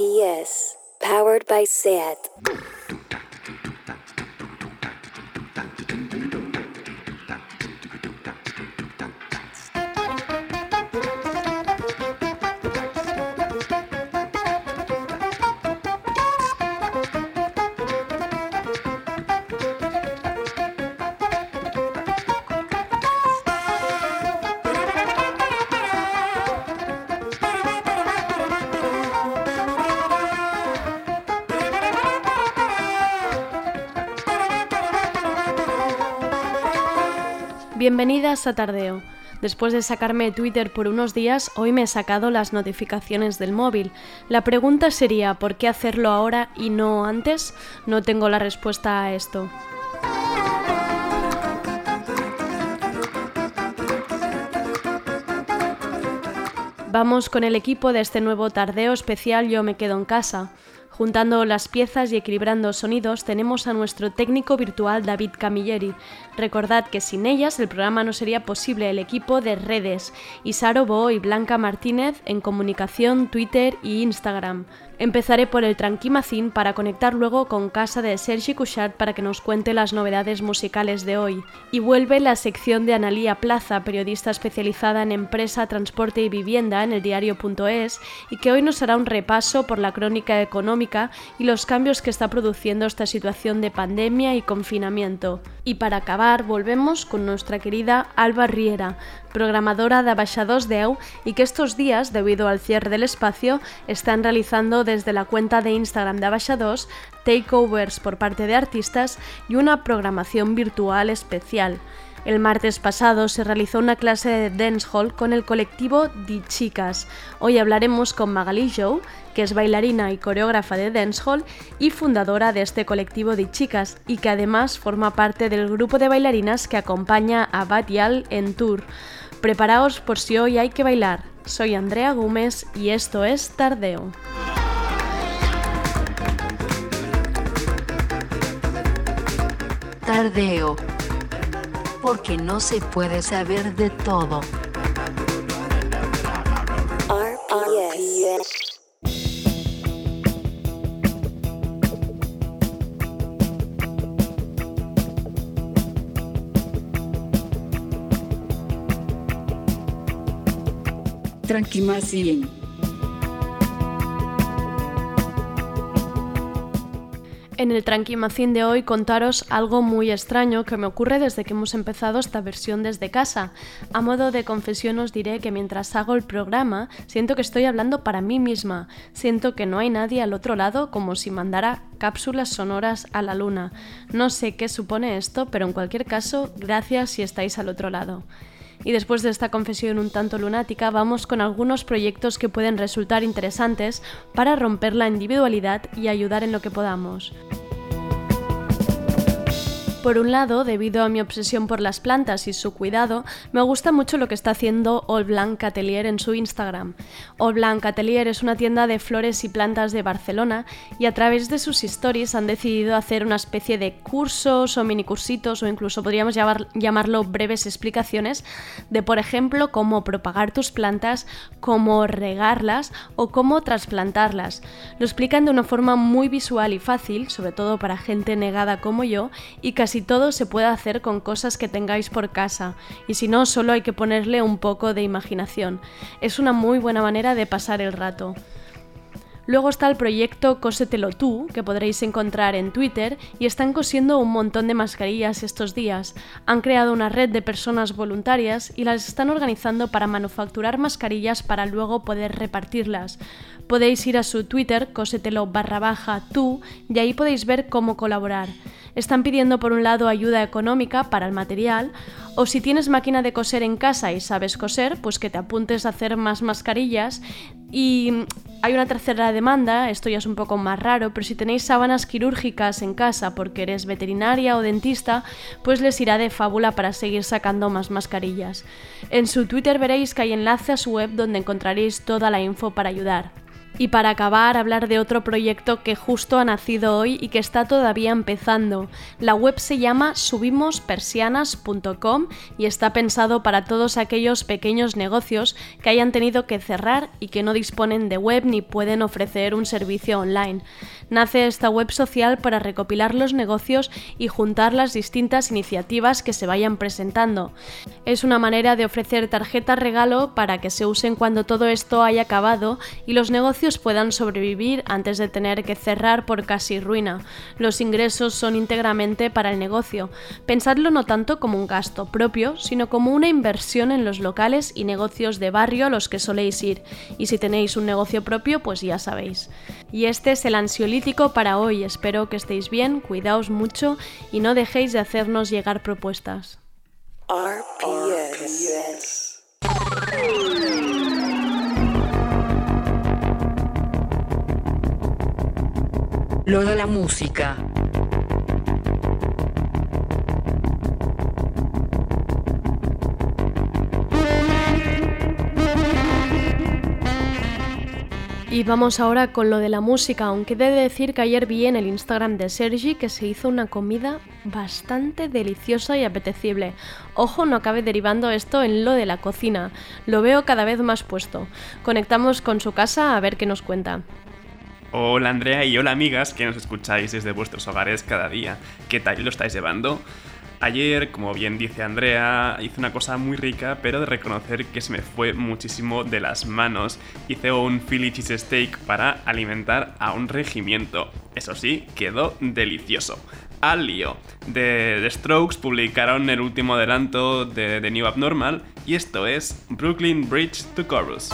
RPS, powered by SAT. Bienvenidas a Tardeo. Después de sacarme Twitter por unos días, hoy me he sacado las notificaciones del móvil. La pregunta sería, ¿por qué hacerlo ahora y no antes? No tengo la respuesta a esto. Vamos con el equipo de este nuevo tardeo especial Yo me quedo en casa. Juntando las piezas y equilibrando sonidos tenemos a nuestro técnico virtual David Camilleri. Recordad que sin ellas el programa no sería posible el equipo de redes, Isaro Bo y Blanca Martínez en comunicación, Twitter y Instagram. Empezaré por el Tranquimacín para conectar luego con casa de Sergi Couchard para que nos cuente las novedades musicales de hoy. Y vuelve la sección de Analía Plaza, periodista especializada en empresa, transporte y vivienda en el diario.es y que hoy nos hará un repaso por la crónica económica y los cambios que está produciendo esta situación de pandemia y confinamiento. Y para acabar, volvemos con nuestra querida Alba Riera, programadora de Abaixados Deu y que estos días, debido al cierre del espacio, están realizando desde la cuenta de Instagram de Abaixados takeovers por parte de artistas y una programación virtual especial. El martes pasado se realizó una clase de dancehall con el colectivo Di Chicas. Hoy hablaremos con Magali Joe, que es bailarina y coreógrafa de dancehall y fundadora de este colectivo Di Chicas y que además forma parte del grupo de bailarinas que acompaña a Batial en tour. Preparaos por si hoy hay que bailar. Soy Andrea Gómez y esto es Tardeo. Tardeo. Porque no se puede saber de todo. RPS. Tranquimacien. En el Tranquimacín de hoy contaros algo muy extraño que me ocurre desde que hemos empezado esta versión desde casa. A modo de confesión os diré que mientras hago el programa siento que estoy hablando para mí misma. Siento que no hay nadie al otro lado como si mandara cápsulas sonoras a la luna. No sé qué supone esto, pero en cualquier caso, gracias si estáis al otro lado. Y después de esta confesión un tanto lunática, vamos con algunos proyectos que pueden resultar interesantes para romper la individualidad y ayudar en lo que podamos. Por un lado, debido a mi obsesión por las plantas y su cuidado, me gusta mucho lo que está haciendo All Blanc en su Instagram. All Blanc es una tienda de flores y plantas de Barcelona y a través de sus stories han decidido hacer una especie de cursos o minicursitos o incluso podríamos llamar, llamarlo breves explicaciones de, por ejemplo, cómo propagar tus plantas, cómo regarlas o cómo trasplantarlas. Lo explican de una forma muy visual y fácil, sobre todo para gente negada como yo, y casi casi todo se puede hacer con cosas que tengáis por casa y si no, solo hay que ponerle un poco de imaginación. Es una muy buena manera de pasar el rato. Luego está el proyecto Cósetelo tú, que podréis encontrar en Twitter, y están cosiendo un montón de mascarillas estos días. Han creado una red de personas voluntarias y las están organizando para manufacturar mascarillas para luego poder repartirlas. Podéis ir a su Twitter, cosetelo barra tú, y ahí podéis ver cómo colaborar. Están pidiendo por un lado ayuda económica para el material, o si tienes máquina de coser en casa y sabes coser, pues que te apuntes a hacer más mascarillas. Y hay una tercera demanda, esto ya es un poco más raro, pero si tenéis sábanas quirúrgicas en casa porque eres veterinaria o dentista, pues les irá de fábula para seguir sacando más mascarillas. En su Twitter veréis que hay enlace a su web donde encontraréis toda la info para ayudar. Y para acabar, hablar de otro proyecto que justo ha nacido hoy y que está todavía empezando. La web se llama subimospersianas.com y está pensado para todos aquellos pequeños negocios que hayan tenido que cerrar y que no disponen de web ni pueden ofrecer un servicio online. Nace esta web social para recopilar los negocios y juntar las distintas iniciativas que se vayan presentando. Es una manera de ofrecer tarjetas regalo para que se usen cuando todo esto haya acabado y los negocios puedan sobrevivir antes de tener que cerrar por casi ruina. Los ingresos son íntegramente para el negocio. Pensadlo no tanto como un gasto propio, sino como una inversión en los locales y negocios de barrio a los que soléis ir. Y si tenéis un negocio propio, pues ya sabéis. Y este es el ansiolítico para hoy. Espero que estéis bien, cuidaos mucho y no dejéis de hacernos llegar propuestas. Lo de la música. Y vamos ahora con lo de la música, aunque de decir que ayer vi en el Instagram de Sergi que se hizo una comida bastante deliciosa y apetecible. Ojo, no acabe derivando esto en lo de la cocina, lo veo cada vez más puesto. Conectamos con su casa a ver qué nos cuenta. Hola Andrea y hola amigas que nos escucháis desde vuestros hogares cada día. ¿Qué tal lo estáis llevando? Ayer, como bien dice Andrea, hice una cosa muy rica, pero de reconocer que se me fue muchísimo de las manos. Hice un Philly cheese steak para alimentar a un regimiento. Eso sí, quedó delicioso. Al lío. The, The Strokes publicaron el último adelanto de The New Abnormal y esto es Brooklyn Bridge to Chorus.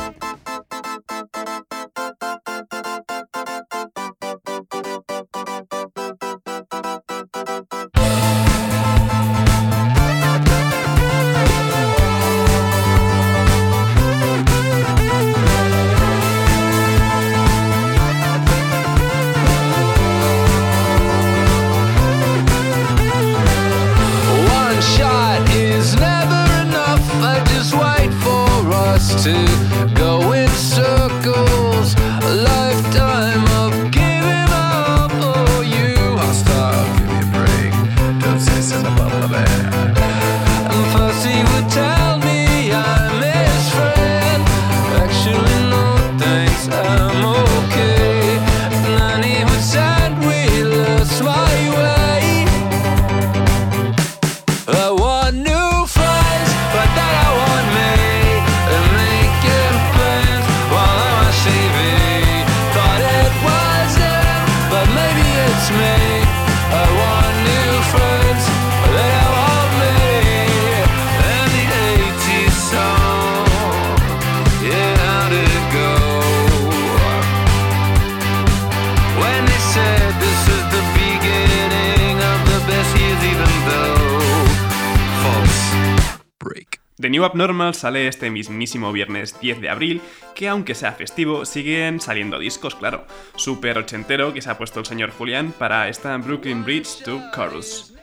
Sale este mismísimo viernes 10 de abril, que aunque sea festivo, siguen saliendo discos, claro. Super ochentero que se ha puesto el señor Julián para esta Brooklyn Bridge to Chorus.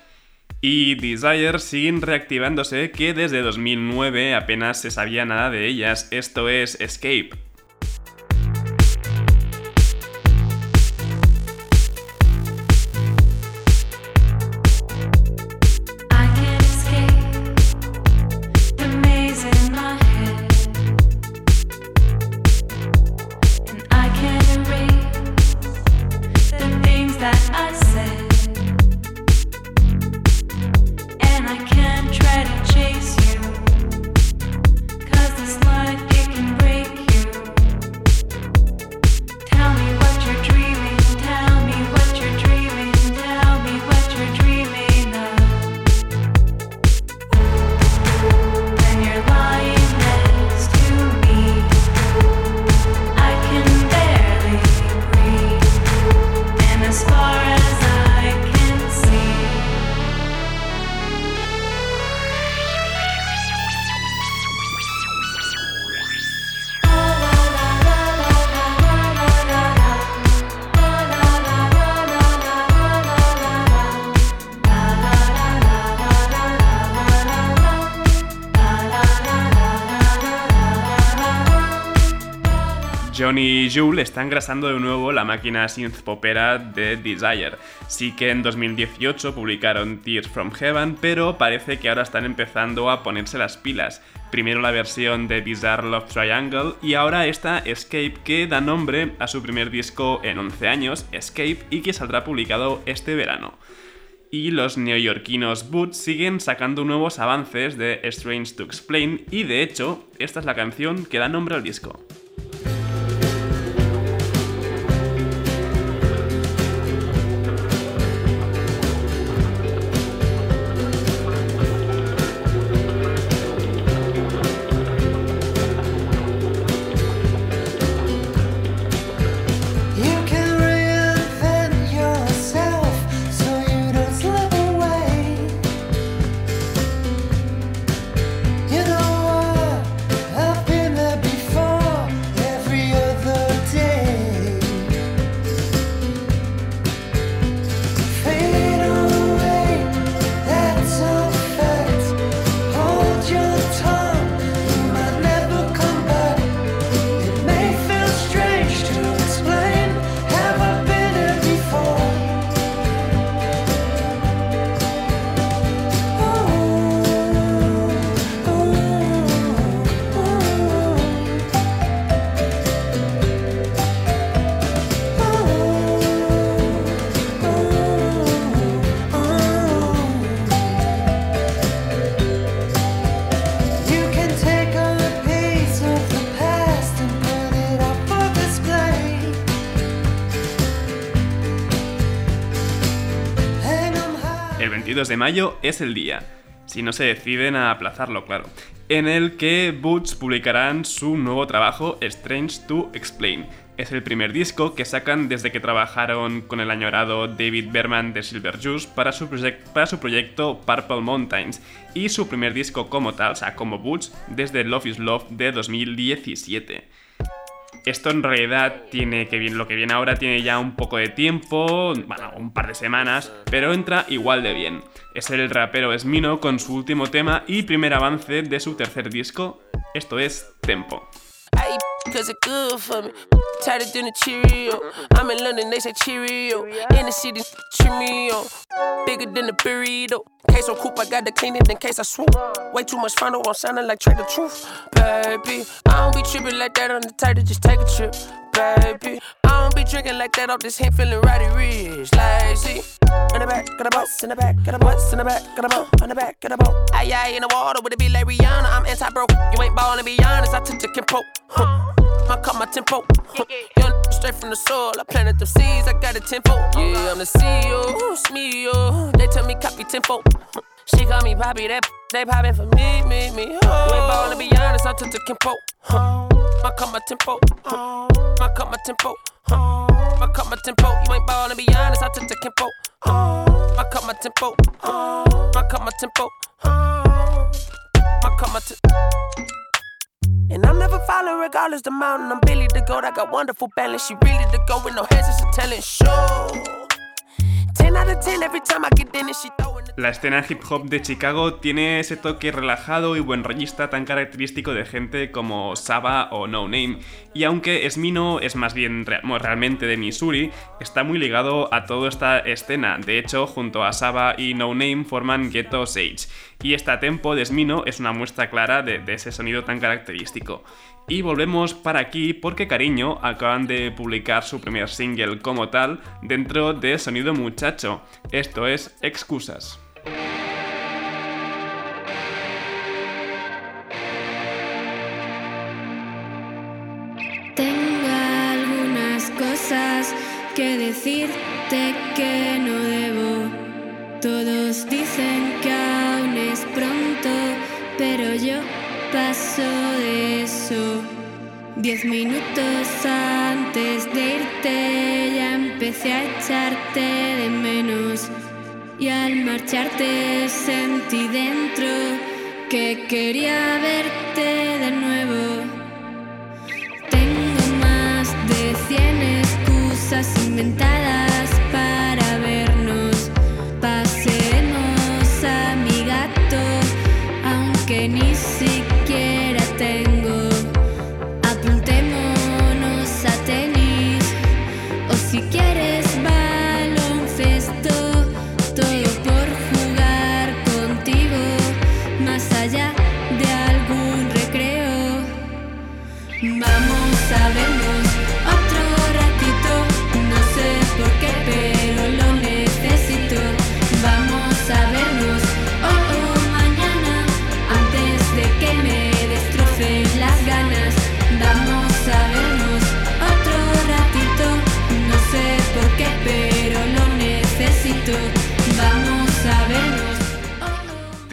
Y Desire siguen reactivándose que desde 2009 apenas se sabía nada de ellas, esto es Escape, Y Jules están grasando de nuevo la máquina synth popera de Desire. Sí que en 2018 publicaron Tears from Heaven, pero parece que ahora están empezando a ponerse las pilas. Primero la versión de Bizarre Love Triangle y ahora esta Escape que da nombre a su primer disco en 11 años, Escape, y que saldrá publicado este verano y los neoyorquinos Boots siguen sacando nuevos avances de Strange to Explain y de hecho esta es la canción que da nombre al disco. De mayo es el día, si no se deciden a aplazarlo, claro, en el que Boots publicarán su nuevo trabajo Strange to Explain. Es el primer disco que sacan desde que trabajaron con el añorado David Berman de Silver Juice para su, para su proyecto Purple Mountains y su primer disco como tal, o sea, como Boots, desde Love is Love de 2017. Esto en realidad tiene que bien, lo que viene ahora tiene ya un poco de tiempo, bueno, un par de semanas, pero entra igual de bien. Es el rapero Esmino con su último tema y primer avance de su tercer disco, esto es Tempo. Cause it good for me. Tighter than a Cheerio. I'm in London, they say Cheerio. In the city, Cheerio. Bigger than a burrito. Case on coupe, I got to clean it in case I swoop. Way too much fun, I'm sounding like Trade the Truth. Baby, I don't be tripping like that on the tighter, just take a trip. Baby, I don't be drinking like that off this hand, feeling righty rich. Lazy. In the back, got a boat, in the back, got a boat, in the back, got a boat, in the back, got a boat. Aye, aye, in the water, would it be like Rihanna? I'm anti broke. You ain't ballin' be honest, I took the Kimpo. Huh. I cut my tempo. Young straight from the soil, I planted the seeds, I got a tempo. Yeah, I'm the CEO, it's me, yo. They tell me copy tempo. She call me Poppy, that they poppin' for me, me, me. Oh. Ballin' to be honest, I took the Kimpo. I cut my tempo. Huh. I cut my tempo. Huh. I cut my tempo. You ain't ballin' be honest, I took the Kimpo. I cut my tempo. I cut my tempo. I cut my tempo. And I'm never falling regardless the mountain. I'm Billy the goat. I got wonderful balance. She really the go with no a talent show. La escena hip hop de Chicago tiene ese toque relajado y buen rollista tan característico de gente como Saba o No Name, y aunque Esmino es más bien realmente de Missouri, está muy ligado a toda esta escena. De hecho, junto a Saba y No Name forman Ghetto Sage, y esta tempo de Esmino es una muestra clara de ese sonido tan característico. Y volvemos para aquí porque Cariño acaban de publicar su primer single como tal dentro de Sonido Muchacho. Esto es Excusas. Tengo algunas cosas que decirte que no debo. Todos dicen que aún es pronto, pero yo paso de Diez minutos antes de irte ya empecé a echarte de menos. Y al marcharte sentí dentro que quería verte de nuevo. Tengo más de cien excusas inventadas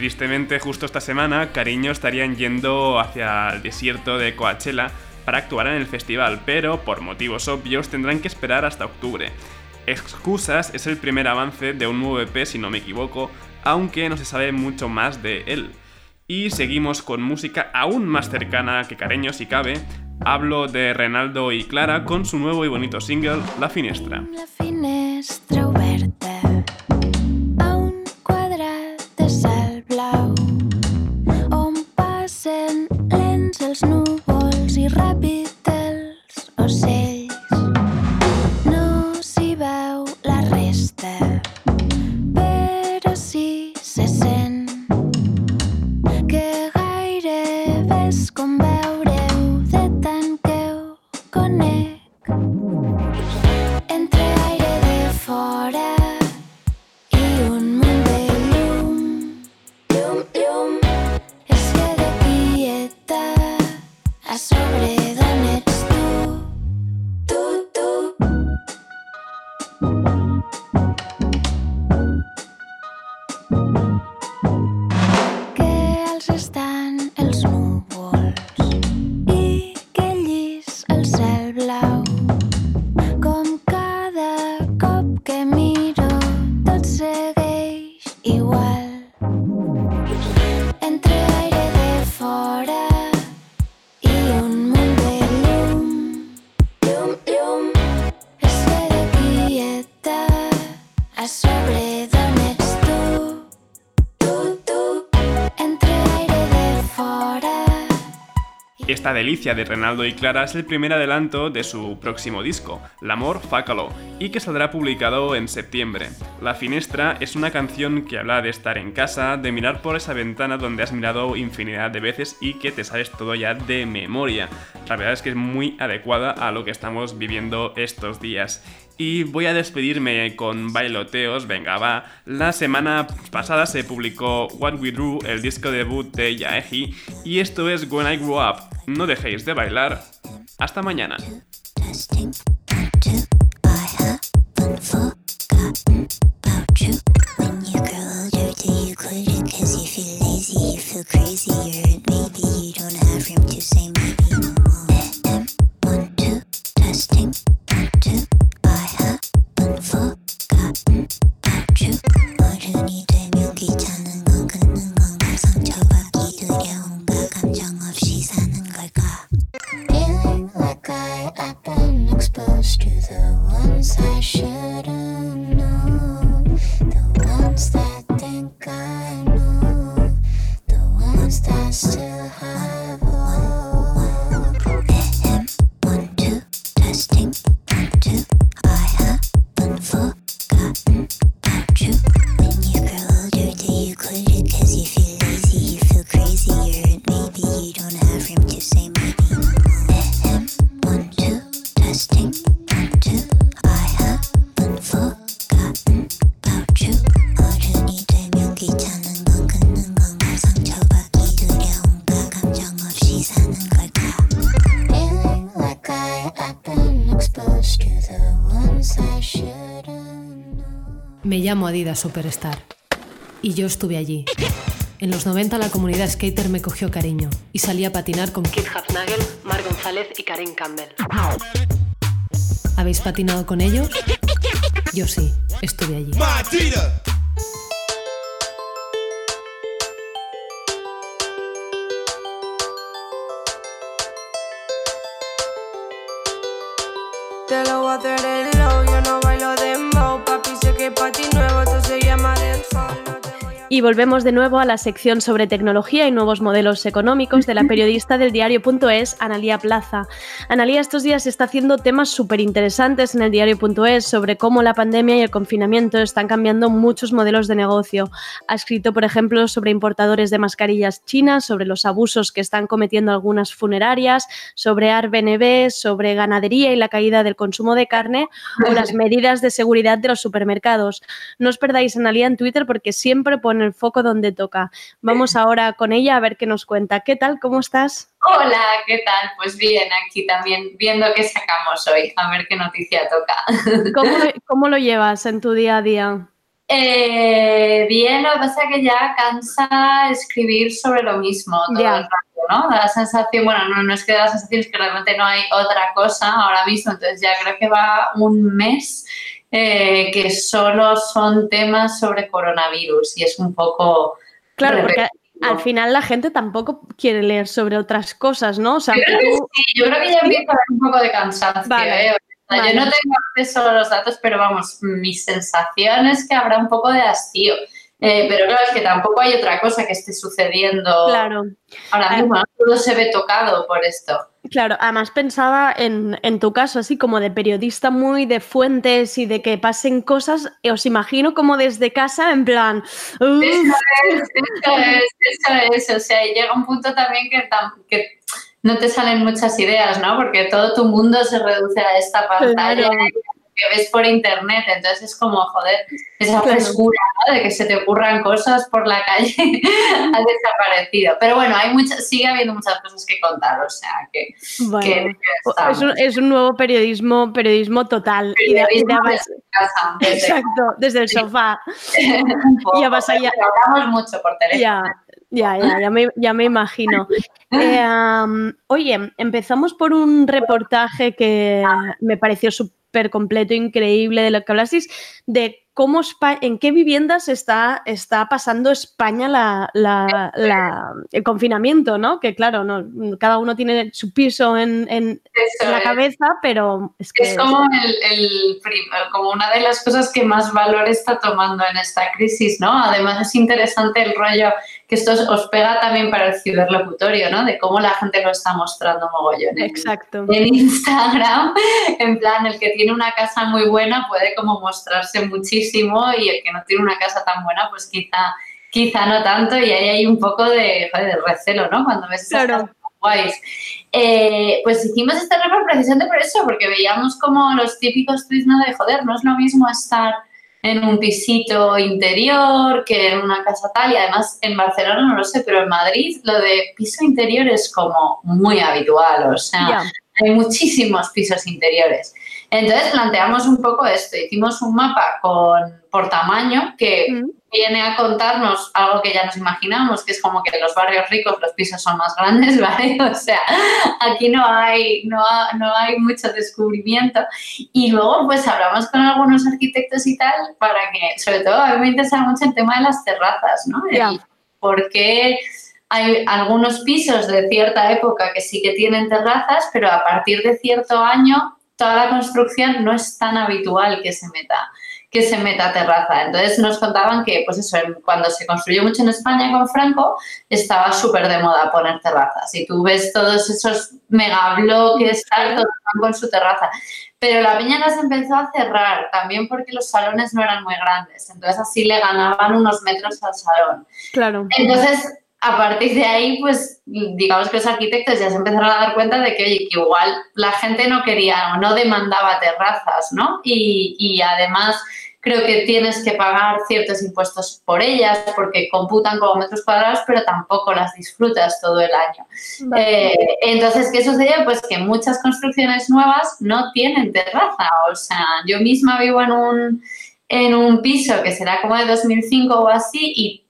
Tristemente, justo esta semana, Cariño estarían yendo hacia el desierto de Coachella para actuar en el festival, pero por motivos obvios tendrán que esperar hasta octubre. Excusas es el primer avance de un nuevo EP, si no me equivoco, aunque no se sabe mucho más de él. Y seguimos con música aún más cercana que Cariño si cabe. Hablo de Renaldo y Clara con su nuevo y bonito single, La Finestra. La finestra Esta delicia de Renaldo y Clara es el primer adelanto de su próximo disco, L'amor fa calor, y que saldrá publicado en septiembre. La Finestra es una canción que habla de estar en casa, de mirar por esa ventana donde has mirado infinidad de veces y que te sabes todo ya de memoria. La verdad es que es muy adecuada a lo que estamos viviendo estos días. Y voy a despedirme con bailoteos, venga va. La semana pasada se publicó What We Drew, el disco debut de Yaeji, y esto es When I Grew Up. No dejéis de bailar. Hasta mañana. Llamo Adidas Superstar. Y yo estuve allí. En los 90 la comunidad skater me cogió cariño y salí a patinar con Kid Hafnagel, Mar González y Karen Campbell. ¿Habéis patinado con ellos? Yo sí, estuve allí. Te lo voy a que pa' ti nuevo, esto se llama dancehall. Y volvemos de nuevo a la sección sobre tecnología y nuevos modelos económicos de la periodista del diario.es, Analía Plaza. Analía estos días está haciendo temas súper interesantes en el diario.es sobre cómo la pandemia y el confinamiento están cambiando muchos modelos de negocio. Ha escrito, por ejemplo, sobre importadores de mascarillas chinas, sobre los abusos que están cometiendo algunas funerarias, sobre Airbnb, sobre ganadería y la caída del consumo de carne o las medidas de seguridad de los supermercados. No os perdáis Analía en Twitter porque siempre pone el foco donde toca. Vamos ahora con ella a ver qué nos cuenta. ¿Qué tal? ¿Cómo estás? Hola, ¿qué tal? Pues bien, aquí también viendo qué sacamos hoy, a ver qué noticia toca. ¿Cómo cómo lo llevas en tu día a día? Eh, bien, lo que pasa es que ya cansa escribir sobre lo mismo todo el rato, ¿no? Da la sensación, bueno, no, no es que da la sensación, es que realmente no hay otra cosa ahora mismo, entonces ya creo que va un mes eh, que solo son temas sobre coronavirus y es un poco... Claro, porque al final la gente tampoco quiere leer sobre otras cosas, ¿no? O sea, Yo creo que tú- sí, yo creo que ya empieza a haber un poco de cansancio. Vale, ¿eh? O sea, vale. Yo no tengo acceso a los datos, pero vamos, mi sensación es que habrá un poco de hastío. Eh, pero claro, es que tampoco hay otra cosa que esté sucediendo claro. ahora Ah. mismo. Todo se ve tocado por esto. Claro, además pensaba en, en tu caso, así como de periodista muy de fuentes y de que pasen cosas, os imagino como desde casa, en plan, "Uf, Eso es, eso es, eso es. O sea, y llega un punto también que, no te salen muchas ideas, ¿no? Porque todo tu mundo se reduce a esta pantalla Claro. Que ves por internet. Entonces es como, joder, esa frescura, ¿no? De que se te ocurran cosas por la calle ha desaparecido. Pero bueno, hay muchas, sigue habiendo muchas cosas que contar, o sea, que, bueno, que estamos. es un, es un nuevo periodismo, periodismo total. y de- y de- Periodismo desde casa, desde exacto, desde el sofá. un poco, hablamos mucho por teléfono. Ya, ya, ya, ya me, ya me imagino. Eh, oye, empezamos por un reportaje que me pareció súper completo, increíble, de lo que hablasteis, de cómo en qué viviendas está, está pasando España la, la- la- el confinamiento, ¿no? Que claro, no, cada uno tiene su piso en, en- la es. cabeza, pero es que Es como, el, el como una de las cosas que más valor está tomando en esta crisis, ¿no? Además es interesante el rollo que esto os- pega también para el ciberlocutorio, ¿no? De cómo la gente lo está mostrando mogollón. En, Exacto. en Instagram, en plan, el que tiene una casa muy buena puede como mostrarse muchísimo y el que no tiene una casa tan buena, pues quizá, quizá no tanto y ahí hay un poco de, joder, de recelo, ¿no? Cuando ves Claro. guays. Eh, pues hicimos este report precisamente por eso, porque veíamos como los típicos tweets, ¿no? De joder, no es lo mismo estar en un pisito interior que en una casa tal, y además en Barcelona no lo sé, pero en Madrid lo de piso interior es como muy habitual, o sea, hay muchísimos pisos interiores. Entonces planteamos un poco esto, hicimos un mapa con, por tamaño que Mm. Viene a contarnos algo que ya nos imaginamos, que es como que en los barrios ricos los pisos son más grandes, ¿vale? O sea, aquí no hay, no, ha- no hay mucho descubrimiento. Y luego pues hablamos con algunos arquitectos y tal para que, sobre todo a mí me interesa mucho el tema de las terrazas, ¿no? Ya. por qué hay algunos pisos de cierta época que sí que tienen terrazas, pero a partir de cierto año toda la construcción no es tan habitual que se meta que se meta terraza. Entonces nos contaban que, pues eso, cuando se construyó mucho en España con Franco, estaba súper de moda poner terrazas. Y tú ves todos esos megabloques, con su terraza. Pero la peña las empezó a cerrar, también porque los salones no eran muy grandes. Entonces así le ganaban unos metros al salón. Claro. Entonces, a partir de ahí, pues digamos que los arquitectos ya se empezaron a dar cuenta de que, oye, que igual la gente no quería o no demandaba terrazas, ¿no? Y, y además creo que tienes que pagar ciertos impuestos por ellas porque computan como metros cuadrados, pero tampoco las disfrutas todo el año. Eh, entonces, ¿qué sucede? Pues que muchas construcciones nuevas no tienen terraza. O sea, yo misma vivo en un, en un piso que será como de 2005 o así y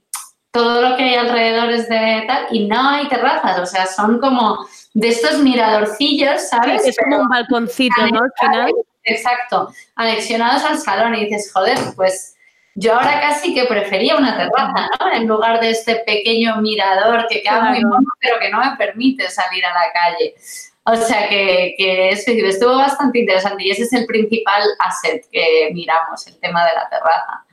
todo lo que hay alrededor es de tal y no hay terrazas. O sea, son como de estos miradorcillos, ¿sabes? es como un balconcito, ¿no? Al final. Exacto, anexionados al salón y dices, joder, pues yo ahora casi que prefería una terraza, ¿no? En lugar de este pequeño mirador que queda muy mono, pero que no me permite salir a la calle. O sea que, que eso estuvo bastante interesante y ese es el principal asset que miramos, el tema de la terraza.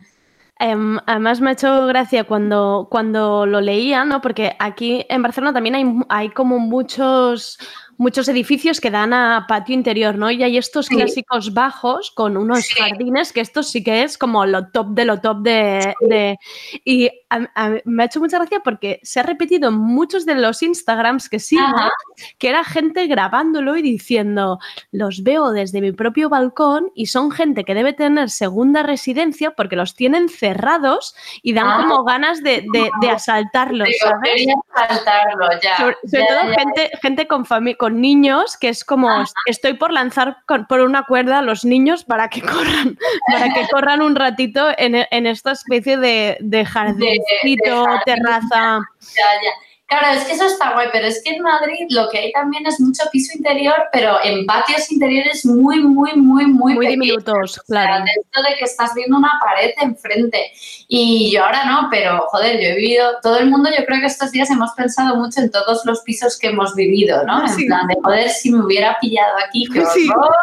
Em, además me ha hecho gracia cuando, cuando lo leía, ¿no? Porque aquí en Barcelona también hay, hay como muchos, muchos edificios que dan a patio interior, ¿no? Y hay estos Sí. clásicos bajos con unos Sí. jardines, que esto sí que es como lo top de lo top de... de- y a- a- me ha hecho mucha gracia porque se ha repetido en muchos de los Instagrams que sigo, Ajá. que era gente grabándolo y diciendo, los veo desde mi propio balcón y son gente que debe tener segunda residencia porque los tienen cerrados y dan Ah. como ganas de, de- de asaltarlos, ¿sabes? quería saltarlo ya. Sobre, sobre ya, todo ya. gente, gente con, fami- con niños, que es como estoy por lanzar con- por una cuerda a los niños para que corran, para que corran un ratito en, en esta especie de, de jardincito, jardín. terraza. Ya, ya. Claro, es que eso está guay, pero es que en Madrid lo que hay también es mucho piso interior, pero en patios interiores muy, muy, muy, muy, Muy diminutos, O sea, claro. de que estás viendo una pared enfrente. Y yo ahora no, pero joder, yo he vivido, todo el mundo, yo creo que estos días hemos pensado mucho en todos los pisos que hemos vivido, ¿no? En Sí. plan de joder, si me hubiera pillado aquí, qué Sí. horror,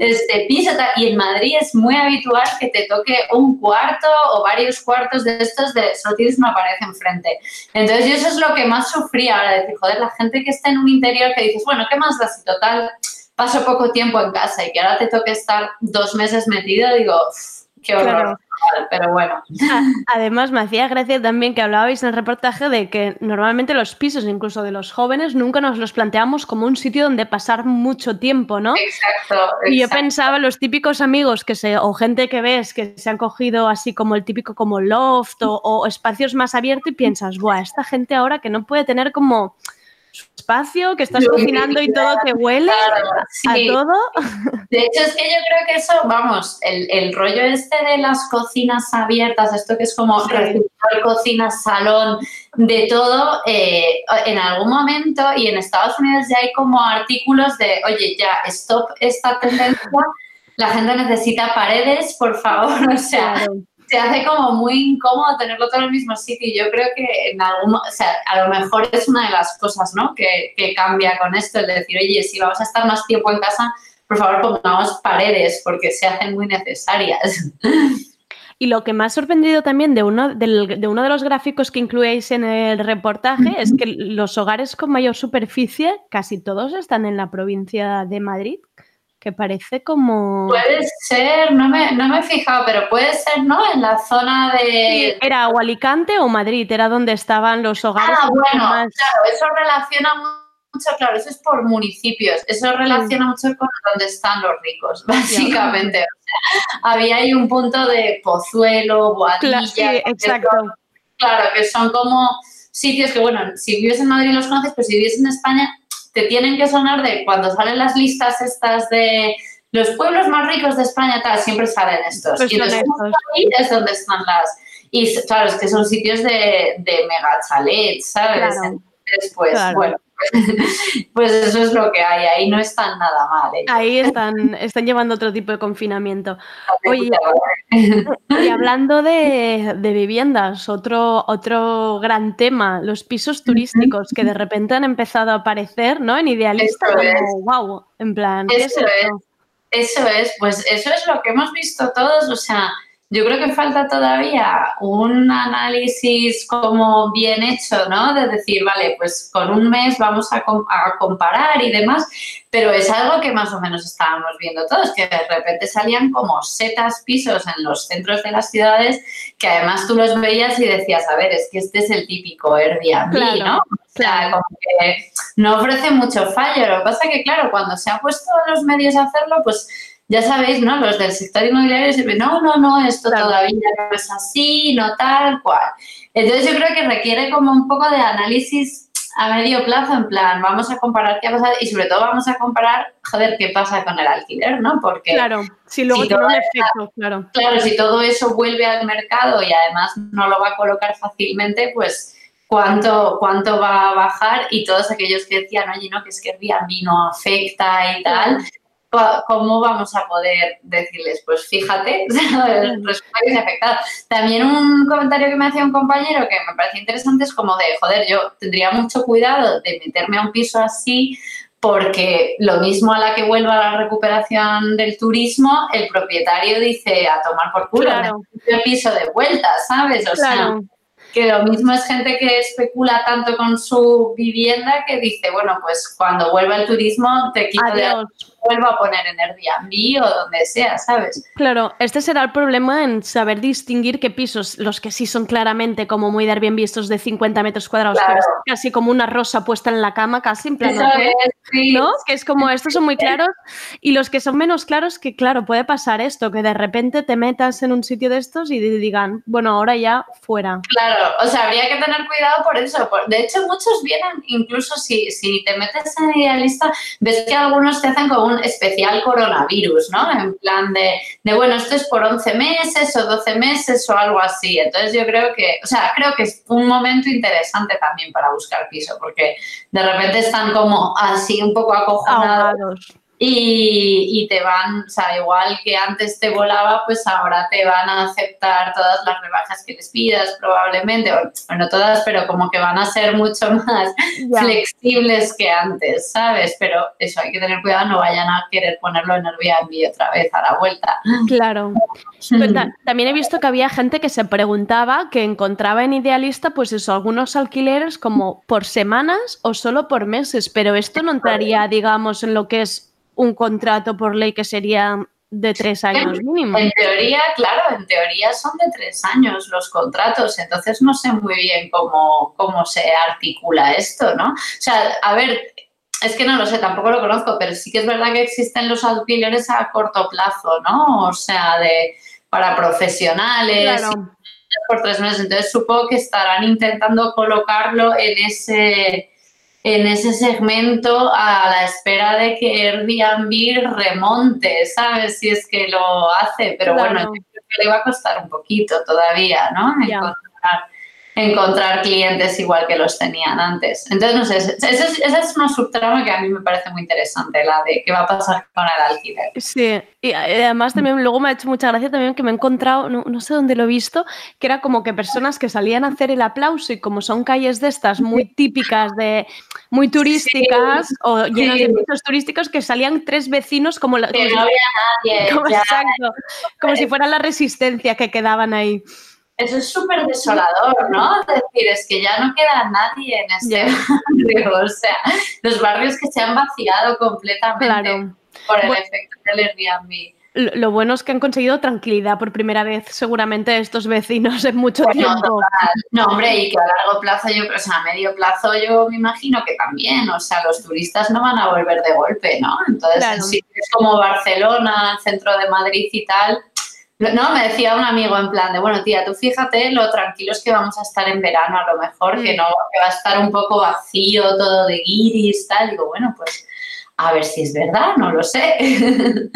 este piso. tal. Y en Madrid es muy habitual que te toque un cuarto o varios cuartos de estos de solo tienes una pared enfrente. Entonces yo eso es lo que más sufría ahora, decir, joder, la gente que está en un interior que dices, bueno, ¿qué más da si total paso poco tiempo en casa y que ahora te toque estar dos meses metido? Digo, "Uf, qué horror. Claro. Pero bueno, Además, me hacía gracia también que hablabais en el reportaje de que normalmente los pisos, incluso de los jóvenes, nunca nos los planteamos como un sitio donde pasar mucho tiempo, ¿no? exacto. Y yo pensaba los típicos amigos que se, o gente que ves que se han cogido así como el típico como loft o, o espacios más abiertos y piensas, buah, esta gente ahora que no puede tener como espacio, que estás cocinando y todo te huele Claro, a todo. De hecho, es que yo creo que eso, vamos, el, el rollo este de las cocinas abiertas, esto que es como Sí. cocina, salón, de todo, eh, en algún momento, y en Estados Unidos ya hay como artículos de, oye, ya, stop esta tendencia, la gente necesita paredes, por favor, o sea, Claro. Se hace como muy incómodo tenerlo todo en el mismo sitio y yo creo que en algún, o sea, a lo mejor es una de las cosas, ¿no? Que, que cambia con esto, el decir, oye, si vamos a estar más tiempo en casa, por favor pongamos paredes porque se hacen muy necesarias. Y lo que me ha sorprendido también de uno, de uno de los gráficos que incluíais en el reportaje es que los hogares con mayor superficie, casi todos están en la provincia de Madrid, que parece como... Puede ser, no me, no me he fijado, pero puede ser, ¿no? En la zona Sí, de... ¿Era o Alicante o Madrid? Era donde estaban los hogares Ah, un poco bueno, más- claro, eso relaciona mucho, claro, eso es por municipios, eso relaciona mucho con donde están los ricos, básicamente. O sea, había ahí un punto de Pozuelo, Boadilla, sí, que exacto. son- claro, que son como sitios que, bueno, si vives en Madrid los conoces, pero si vives en España, te tienen que sonar de cuando salen las listas estas de los pueblos más ricos de España, tal, siempre salen estos. Pues y estos. ahí es donde están las... Y claro, es que son sitios de, de mega chalets, ¿sabes? Claro. Entonces, pues, Claro. bueno, pues eso es lo que hay, ahí no están nada mal. ¿eh? Ahí están, están llevando otro tipo de confinamiento. Oye. Y hablando de, de viviendas, otro, otro gran tema, los pisos turísticos que de repente han empezado a aparecer, ¿no? En Idealista, es. como, wow, en plan, ¿qué es Eso esto? Eso es, pues eso es lo que hemos visto todos, o sea, yo creo que falta todavía un análisis como bien hecho, ¿no? De decir, vale, pues con un mes vamos a, com- a comparar y demás, pero es algo que más o menos estábamos viendo todos, que de repente salían como setas pisos en los centros de las ciudades, que además tú los veías y decías, a ver, es que este es el típico Airbnb, Claro, ¿no? O sea, como que no ofrece mucho fallo. Lo que pasa que, claro, cuando se ha puesto a los medios a hacerlo, pues ya sabéis, ¿no? Los del sector inmobiliario siempre, no, no, no, esto Claro. todavía no es así, no tal cual. Entonces yo creo que requiere como un poco de análisis a medio plazo, en plan, vamos a comparar qué ha pasado y sobre todo vamos a comparar, joder, qué pasa con el alquiler, ¿no? Porque Claro, si luego si tiene un efecto, claro. claro, si todo eso vuelve al mercado y además no lo va a colocar fácilmente, pues cuánto, cuánto va a bajar y todos aquellos que decían, oye, no, que es que Airbnb no afecta y tal, ¿cómo vamos a poder decirles? Pues fíjate, resulta afectado. También un comentario que me hacía un compañero que me parecía interesante es como de, joder, yo tendría mucho cuidado de meterme a un piso así porque lo mismo a la que vuelva la recuperación del turismo, el propietario dice a tomar por culo, Claro. el piso de vuelta, ¿sabes? O sea, que lo mismo es gente que especula tanto con su vivienda que dice, bueno, pues cuando vuelva el turismo te quito de adiós. Vuelvo a poner en Airbnb o donde sea, ¿sabes? Claro, este será el problema en saber distinguir qué pisos, los que sí son claramente como muy de Airbnb, estos de 50 metros cuadrados, Claro. casi como una rosa puesta en la cama, casi en plan es, sí. ¿no? Que es como estos son muy claros y los que son menos claros, que claro, puede pasar esto, que de repente te metas en un sitio de estos y di- digan, bueno, ahora ya fuera. Claro, o sea, habría que tener cuidado por eso. De hecho, muchos vienen, incluso si, si te metes en Idealista, ves que algunos te hacen como un especial coronavirus, ¿no? En plan de, bueno, esto es por 11 meses o 12 meses o algo así. Entonces yo creo que, o sea, creo que es un momento interesante también para buscar piso, porque de repente están como así un poco acojonados. Y, y te van, o sea, igual que antes te volaba, pues ahora te van a aceptar todas las rebajas que les pidas, probablemente, o o no todas, pero como que van a ser mucho más flexibles que antes, ¿sabes? Pero eso hay que tener cuidado, no vayan a querer ponerlo en Airbnb otra vez a la vuelta. Claro. Pero ta- también he visto que había gente que se preguntaba, que encontraba en Idealista, pues eso, algunos alquileres como por semanas o solo por meses, pero esto no entraría, digamos, en lo que es un contrato por ley que sería de tres años mínimo. En teoría, claro, en teoría son de tres años los contratos, entonces no sé muy bien cómo, cómo se articula esto, ¿no? O sea, a ver, es que no lo sé, tampoco lo conozco, pero sí que es verdad que existen los alquileres a corto plazo, ¿no? O sea, de para profesionales Claro. por tres meses. Entonces supongo que estarán intentando colocarlo en ese en ese segmento a la espera de que Airbnb remonte, ¿sabes? Si es que lo hace, pero Claro. bueno, yo creo que le va a costar un poquito todavía, ¿no? Encontrar, encontrar clientes igual que los tenían antes. Entonces, no sé, esa es, esa es una subtrama que a mí me parece muy interesante, la de qué va a pasar con el alquiler. Sí, y además también luego me ha hecho mucha gracia también que me he encontrado, no, no sé dónde lo he visto, que era como que personas que salían a hacer el aplauso y como son calles de estas muy típicas de muy turísticas o llenas de sí. pisos turísticos que salían tres vecinos como, la, como Que si- no había nadie. como- exacto, como si fuera la resistencia que quedaban ahí. Eso es súper desolador, ¿no? Es decir, es que ya no queda nadie en este barrio. O sea, los barrios que se han vaciado completamente Claro. por el Bueno. efecto del Airbnb. Lo, lo bueno es que han conseguido tranquilidad por primera vez, seguramente estos vecinos en mucho Bueno, tiempo. total. No, hombre, y que a largo plazo, yo, o sea, a medio plazo yo me imagino que también, o sea, los turistas no van a volver de golpe, ¿no? Entonces, Claro. en sitios como Barcelona, el centro de Madrid y tal, no, me decía un amigo en plan de, bueno, tía, tú fíjate lo tranquilos que vamos a estar en verano, a lo mejor, que Mm. no, que va a estar un poco vacío, todo de guiris, tal. Digo, bueno, pues a ver si es verdad, no lo sé.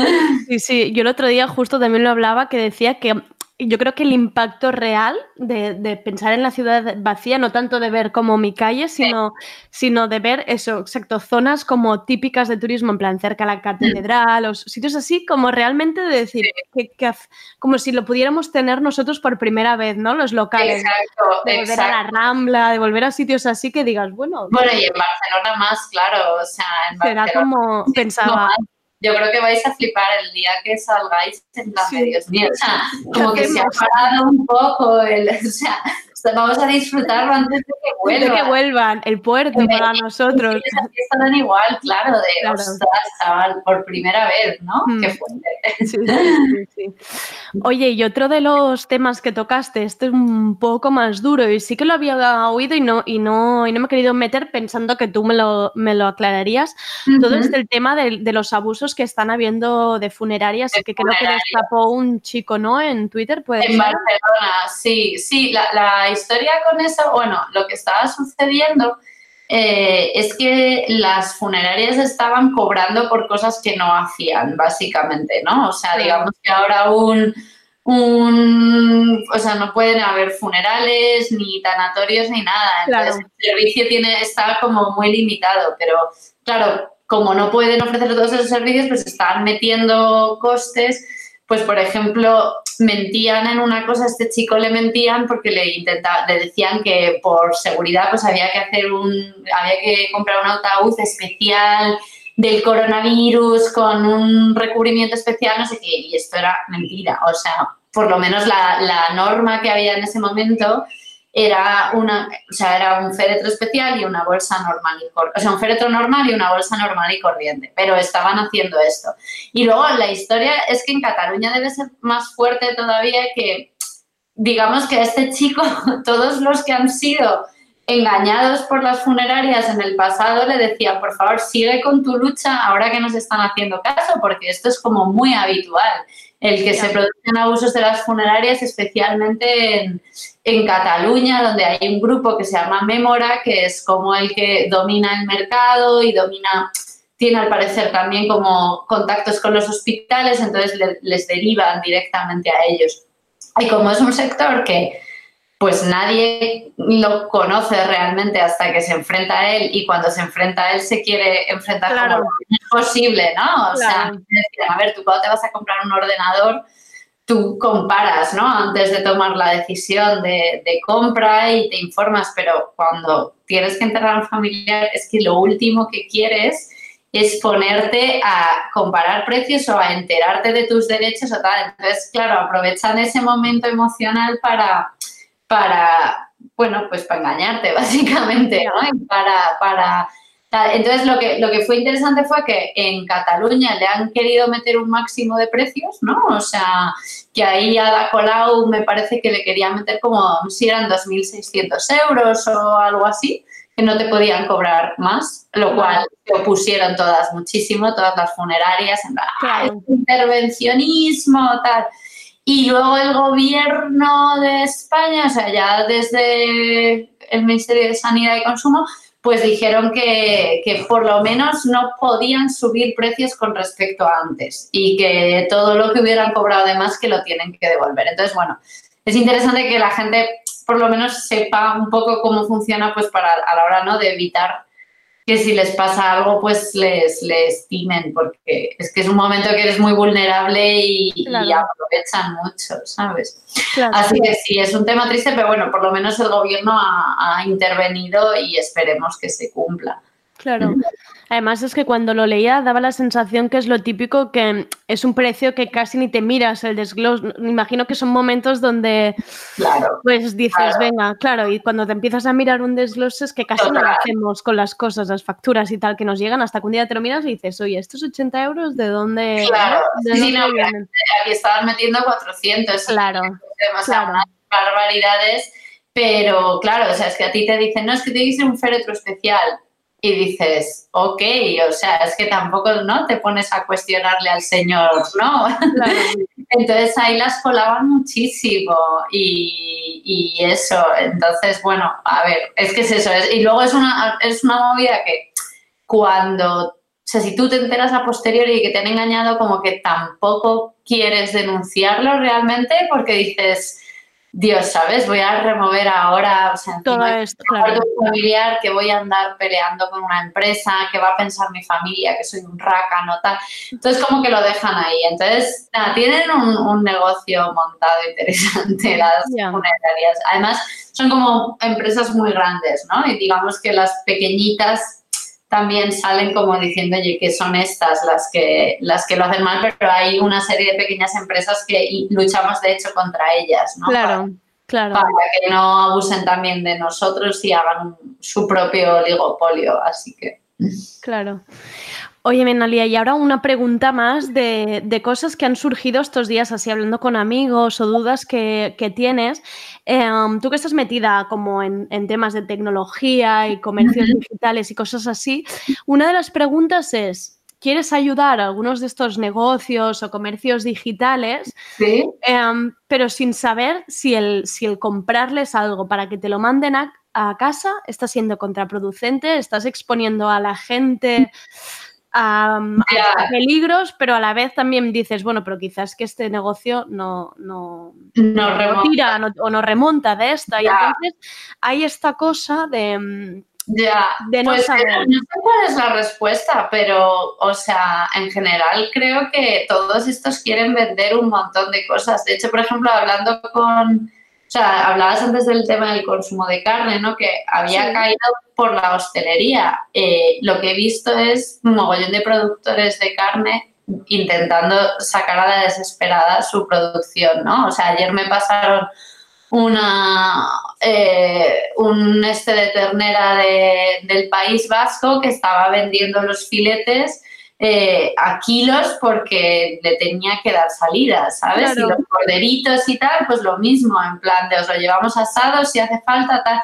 Sí, sí, yo el otro día justo también lo hablaba que decía que yo creo que el impacto real de, de pensar en la ciudad vacía, no tanto de ver como mi calle, sino, sino de ver eso, exacto, zonas como típicas de turismo, en plan cerca a la catedral, o sitios así, como realmente de decir, que, que como si lo pudiéramos tener nosotros por primera vez, ¿no? Los locales. Exacto, de volver a la exacto. Rambla, de volver a sitios así que digas, bueno, Bueno, y en Barcelona más, claro, o sea, en será Barcelona como no pensaba. más. Yo creo que vais a flipar el día que salgáis en plan Sí. de Dios mío. O sea, como que se ha parado un poco el, o sea, vamos a disfrutarlo antes de que De vuelva. que vuelvan, el puerto para nosotros. Fiestas dan igual, claro, de Claro. ostras, chaval, por primera vez, ¿no? Mm. Qué fuerte. Sí, sí, sí, sí. Oye, y otro de los temas que tocaste, este es un poco más duro y sí que lo había oído y no, y no, y no me he querido meter pensando que tú me lo, me lo aclararías. Todo Ujú. este el tema de, de los abusos que están habiendo de funerarias De que creo que destapó un chico, ¿no? En Twitter, puede En. Barcelona, sí, sí, la, la historia con eso, bueno, lo que estaba sucediendo eh, es que las funerarias estaban cobrando por cosas que no hacían, básicamente, ¿no? O sea, digamos que ahora un, un, o sea, no pueden haber funerales, ni tanatorios, ni nada. Entonces, Claro. el servicio tiene, está como muy limitado, pero claro, como no pueden ofrecer todos esos servicios, pues están metiendo costes pues por ejemplo, mentían en una cosa, este chico le mentían porque le intenta, le decían que por seguridad pues había que hacer un, había que comprar un ataúd especial del coronavirus con un recubrimiento especial, no sé qué, y esto era mentira. O sea, por lo menos la, la norma que había en ese momento era una, o sea, era un féretro especial y una bolsa normal y cor- o sea, un féretro normal y una bolsa normal y corriente, pero estaban haciendo esto. Y luego la historia es que en Cataluña debe ser más fuerte todavía que, digamos que a este chico, todos los que han sido engañados por las funerarias en el pasado le decían, por favor, sigue con tu lucha ahora que nos están haciendo caso, porque esto es como muy habitual, el que se producen abusos de las funerarias, especialmente en, en Cataluña, donde hay un grupo que se llama Memora, que es como el que domina el mercado y domina, tiene al parecer también como contactos con los hospitales, entonces le- les derivan directamente a ellos. Y como es un sector que pues nadie lo conoce realmente hasta que se enfrenta a él y cuando se enfrenta a él se quiere enfrentar Claro. como lo menos posible, ¿no? O sea, Claro. decir, a ver, tú cuando te vas a comprar un ordenador, tú comparas, ¿no? Antes de tomar la decisión de, de compra y te informas, pero cuando tienes que enterrar a un familiar, es que lo último que quieres es ponerte a comparar precios o a enterarte de tus derechos o tal. Entonces, claro, aprovechan ese momento emocional para, para bueno, pues para engañarte, básicamente, ¿no? Y para, para. Entonces, lo que, lo que fue interesante fue que en Cataluña le han querido meter un máximo de precios, ¿no? O sea, que ahí a la Colau me parece que le querían meter como, si eran 2.600 euros o algo así, que no te podían cobrar más, lo cual se opusieron todas muchísimo, todas las funerarias, en plan, "Ah, Claro. intervencionismo, tal. Y luego el gobierno de España, o sea, ya desde el Ministerio de Sanidad y Consumo, pues dijeron que, que por lo menos no podían subir precios con respecto a antes y que todo lo que hubieran cobrado de más que lo tienen que devolver. Entonces, bueno, es interesante que la gente por lo menos sepa un poco cómo funciona pues para a la hora ¿no? de evitar que si les pasa algo pues les, les timen porque es que es un momento que eres muy vulnerable y, aprovechan mucho, ¿sabes? Claro. Así que sí, es un tema triste, pero bueno, por lo menos el gobierno ha, ha intervenido y esperemos que se cumpla. Claro. Además es que cuando lo leía daba la sensación que es lo típico que es un precio que casi ni te miras el desglose. Me imagino que son momentos donde Claro. pues dices, Claro. venga, claro, y cuando te empiezas a mirar un desglose es que casi no lo hacemos con las cosas, las facturas y tal que nos llegan, hasta que un día te lo miras y dices, oye, estos 80 euros, ¿de dónde, Claro. ¿de Sí, no? Aquí estaban metiendo 400 y Claro, claro. barbaridades, pero claro, o sea, es que a ti te dicen, no, es que tiene que un féretro especial. Y dices, ok, o sea, es que tampoco, ¿no? Te pones a cuestionarle al señor, ¿no? claro. Entonces ahí las colaban muchísimo y, y eso, entonces, bueno, a ver, es que es eso, es- y luego es una, es una movida que cuando, o sea, si tú te enteras a posteriori que te han engañado, como que tampoco quieres denunciarlo realmente porque dices, Dios, ¿sabes? Voy a remover ahora, o sea, Todo esto, claro. familiar que voy a andar peleando con una empresa, que va a pensar mi familia que soy un rácano, tal. Entonces, como que lo dejan ahí. Entonces, nada, tienen un, un negocio montado interesante las funerarias. Además, son como empresas muy grandes, ¿no? Y digamos que las pequeñitas también salen como diciendo, oye, que son estas las que, las que lo hacen mal, pero hay una serie de pequeñas empresas que luchamos, de hecho, contra ellas, ¿no? Claro, claro. para que no abusen también de nosotros y hagan su propio oligopolio. Así que. Claro. Oye, Menalia, y ahora una pregunta más de, de cosas que han surgido estos días, así hablando con amigos o dudas que, que tienes. Em, tú que estás metida como en, en temas de tecnología y comercios digitales y cosas así, una de las preguntas es, ¿quieres ayudar a algunos de estos negocios o comercios digitales Sí, Em, pero sin saber si el, si el comprarles algo para que te lo manden a, a casa está siendo contraproducente, estás exponiendo a la gente a, peligros, pero a la vez también dices, bueno, pero quizás que este negocio no, no, no no tira no- o no remonta de esta. Y entonces hay esta cosa de... mm, Ya, de no pues saber. eh, no sé cuál es la respuesta, pero, o sea, en general creo que todos estos quieren vender un montón de cosas. De hecho, por ejemplo, hablando con, o sea, hablabas antes del tema del consumo de carne, ¿no? Que había Sí. caído por la hostelería. Eh, lo que he visto es un mogollón de productores de carne intentando sacar a la desesperada su producción, ¿no? O sea, ayer me pasaron una eh, un este de ternera de- del País Vasco que estaba vendiendo los filetes eh, a kilos porque le tenía que dar salida, ¿sabes? Claro. Y los corderitos y tal, pues lo mismo, en plan de os lo llevamos asado si hace falta, tal,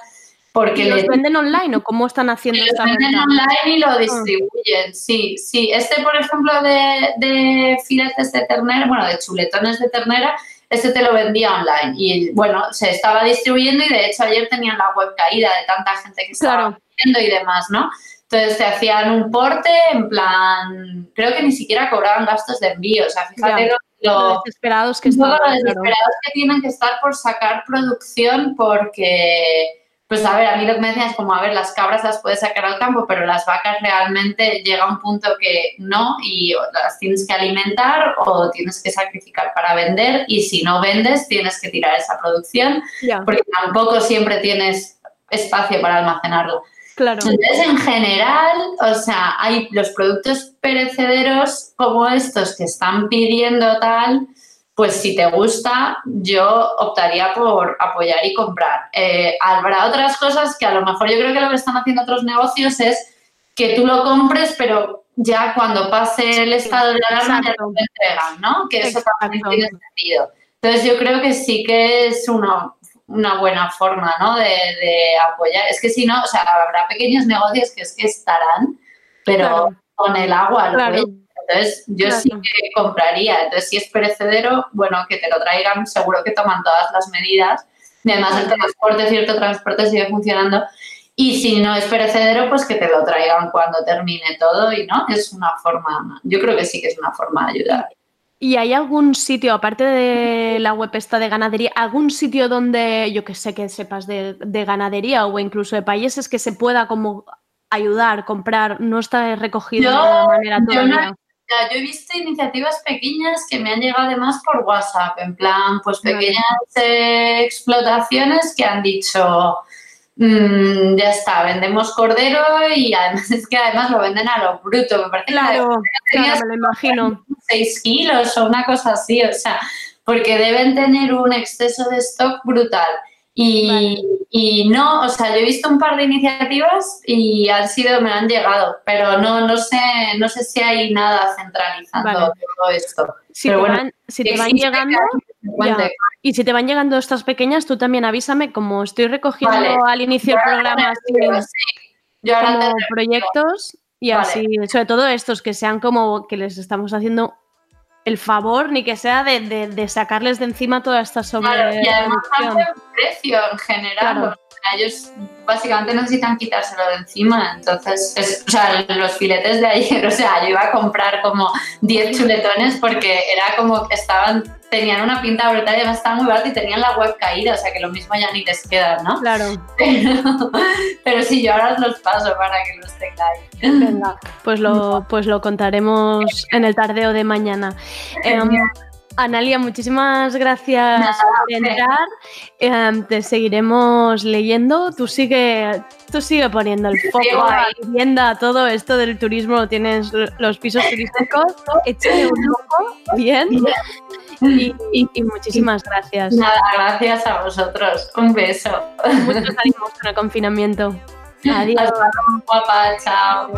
porque ¿Y los le venden online o cómo están haciendo y lo esta venden venta? online y lo distribuyen, sí, sí. Este, por ejemplo, de, de filetes de ternera, bueno, de chuletones de ternera, este te lo vendía online. Y bueno, se estaba distribuyendo y de hecho ayer tenían la web caída de tanta gente que estaba Claro. viendo y demás, ¿no? Entonces te hacían un porte en plan, creo que ni siquiera cobraban gastos de envío. O sea, fíjate Ya. lo, Lo lo- desesperados que están. lo claro. desesperados que tienen que estar por sacar producción porque, pues a ver, a mí lo que me decían es como, a ver, las cabras las puedes sacar al campo, pero las vacas realmente llega un punto que no y las tienes que alimentar o tienes que sacrificar para vender y si no vendes tienes que tirar esa producción porque tampoco siempre tienes espacio para almacenarlo. Claro. Entonces, en general, o sea, hay los productos perecederos como estos que están pidiendo tal, pues si te gusta, yo optaría por apoyar y comprar. Eh, habrá otras cosas que a lo mejor yo creo que lo que están haciendo otros negocios es que tú lo compres, pero ya cuando pase el estado de alarma ya lo entregan, ¿no? Que eso también tiene sentido. Entonces yo creo que sí que es una, una buena forma, ¿no? De, de apoyar. Es que si no, o sea, habrá pequeños negocios que es que estarán, pero Claro. con el agua al Claro. cuello. Entonces yo Claro. sí que compraría. Entonces si es perecedero, bueno, que te lo traigan, seguro que toman todas las medidas. Y además el transporte, cierto transporte sigue funcionando. Y si no es perecedero, pues que te lo traigan cuando termine todo y no, es una forma, yo creo que sí que es una forma de ayudar. ¿Y hay algún sitio, aparte de la web esta de ganadería, algún sitio donde, yo que sé, que sepas de, de ganadería o incluso de países que se pueda como ayudar, comprar, no está recogido de alguna manera yo no- yo he visto iniciativas pequeñas que me han llegado además por WhatsApp, en plan, pues Vale. pequeñas eh, explotaciones que han dicho, "Mm, ya está, vendemos cordero y además es que además lo venden a lo bruto, me parece que Claro, tenías claro, me lo imagino. 6 kilos o una cosa así, o sea, porque deben tener un exceso de stock brutal. Y, y no, o sea, yo he visto un par de iniciativas y han sido, me han llegado, pero no, no sé, no sé si hay nada centralizando Vale. todo esto. Si Pero te bueno, van, si te van llegando, ya. y si te van llegando estas pequeñas, tú también avísame, como estoy recogiendo Vale. al inicio del programa proyectos y así, sobre todo estos que sean como que les estamos haciendo el favor, ni que sea de, de- de sacarles de encima toda esta sobre Claro, y además un precio en general. Claro. ellos básicamente necesitan quitárselo de encima. Entonces, es- o sea, los filetes de ayer, o sea, yo iba a comprar como 10 chuletones porque era como que estaban, tenían una pinta brutal y además estaban muy baratos y tenían la web caída, o sea que lo mismo ya ni les queda, ¿no? Claro, Pero, pero sí, yo ahora os los paso para que los tengáis. venga, pues lo, pues lo contaremos en el tardeo de mañana. Em, Analia, muchísimas gracias Nada, por entrar. Em, te seguiremos leyendo. Tú sigue, tú sigue poniendo el foco sigo a la vivienda, todo esto del turismo, tienes los pisos turísticos. Échale un ojo, bien. Y, y- y muchísimas gracias. Nada, gracias a vosotros. Un beso. Muchos ánimos con el confinamiento. Adiós. Hasta luego, guapa, chao.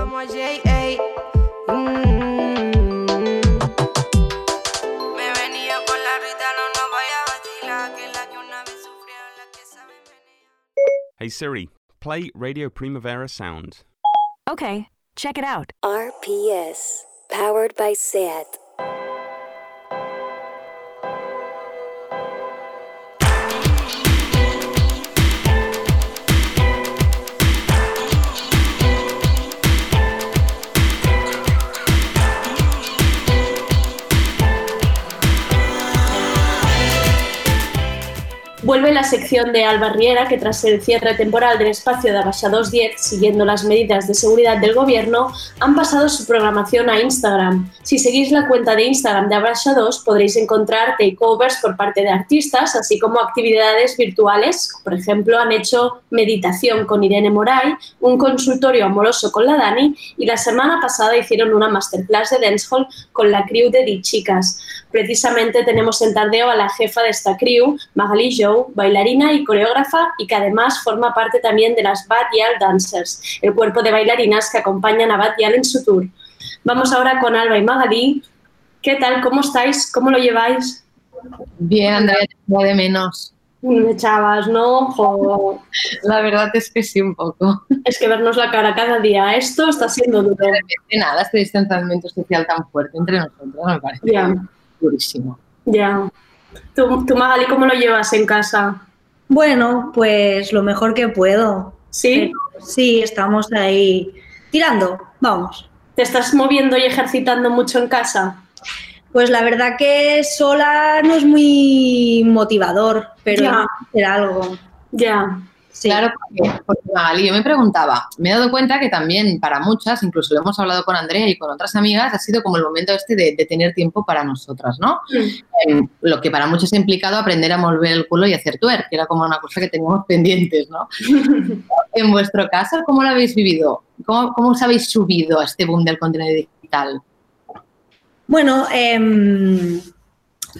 Hey Siri, play Radio Primavera Sound. Okay, check it out. RPS, powered by SAT. Vuelve la sección de Alba Riera, que tras el cierre temporal del espacio de Abaixados 10, siguiendo las medidas de seguridad del gobierno, han pasado su programación a Instagram. Si seguís la cuenta de Instagram de Abaixados, podréis encontrar takeovers por parte de artistas, así como actividades virtuales. Por ejemplo, han hecho meditación con Irene Moray, un consultorio amoroso con la Dani y la semana pasada hicieron una masterclass de dancehall con la crew de Di Chicas. Precisamente tenemos en Tardeo a la jefa de esta crew, Magali Joe, bailarina y coreógrafa y que además forma parte también de las Bad Yal Dancers, el cuerpo de bailarinas que acompañan a Bad Yal en su tour. Vamos ahora con Alba y Magali. ¿Qué tal? ¿Cómo estáis? ¿Cómo lo lleváis? Bien, Andrea, te de menos. Me echabas, ¿no? Jo. La verdad es que sí, un poco. Es que vernos la cara cada día, esto está siendo duro. De repente, nada, este distanciamiento social tan fuerte entre nosotros me parece Ya. Durísimo. Ya. ¿Tú, tú, Magali, cómo lo llevas en casa? Bueno, pues lo mejor que puedo. ¿Sí? Pero sí, estamos ahí tirando, vamos. ¿Te estás moviendo y ejercitando mucho en casa? Pues la verdad que sola no es muy motivador, pero Ya. que hacer algo. Ya. Sí. Claro, porque, porque, Magali, yo me preguntaba, me he dado cuenta que también para muchas, incluso lo hemos hablado con Andrea y con otras amigas, ha sido como el momento este de, de tener tiempo para nosotras, ¿no? Eh, lo que para muchos ha implicado aprender a mover el culo y hacer twerk, que era como una cosa que teníamos pendientes, ¿no? en vuestro caso, ¿cómo lo habéis vivido? ¿Cómo, ¿Cómo os habéis subido a este boom del contenido digital? Bueno, em,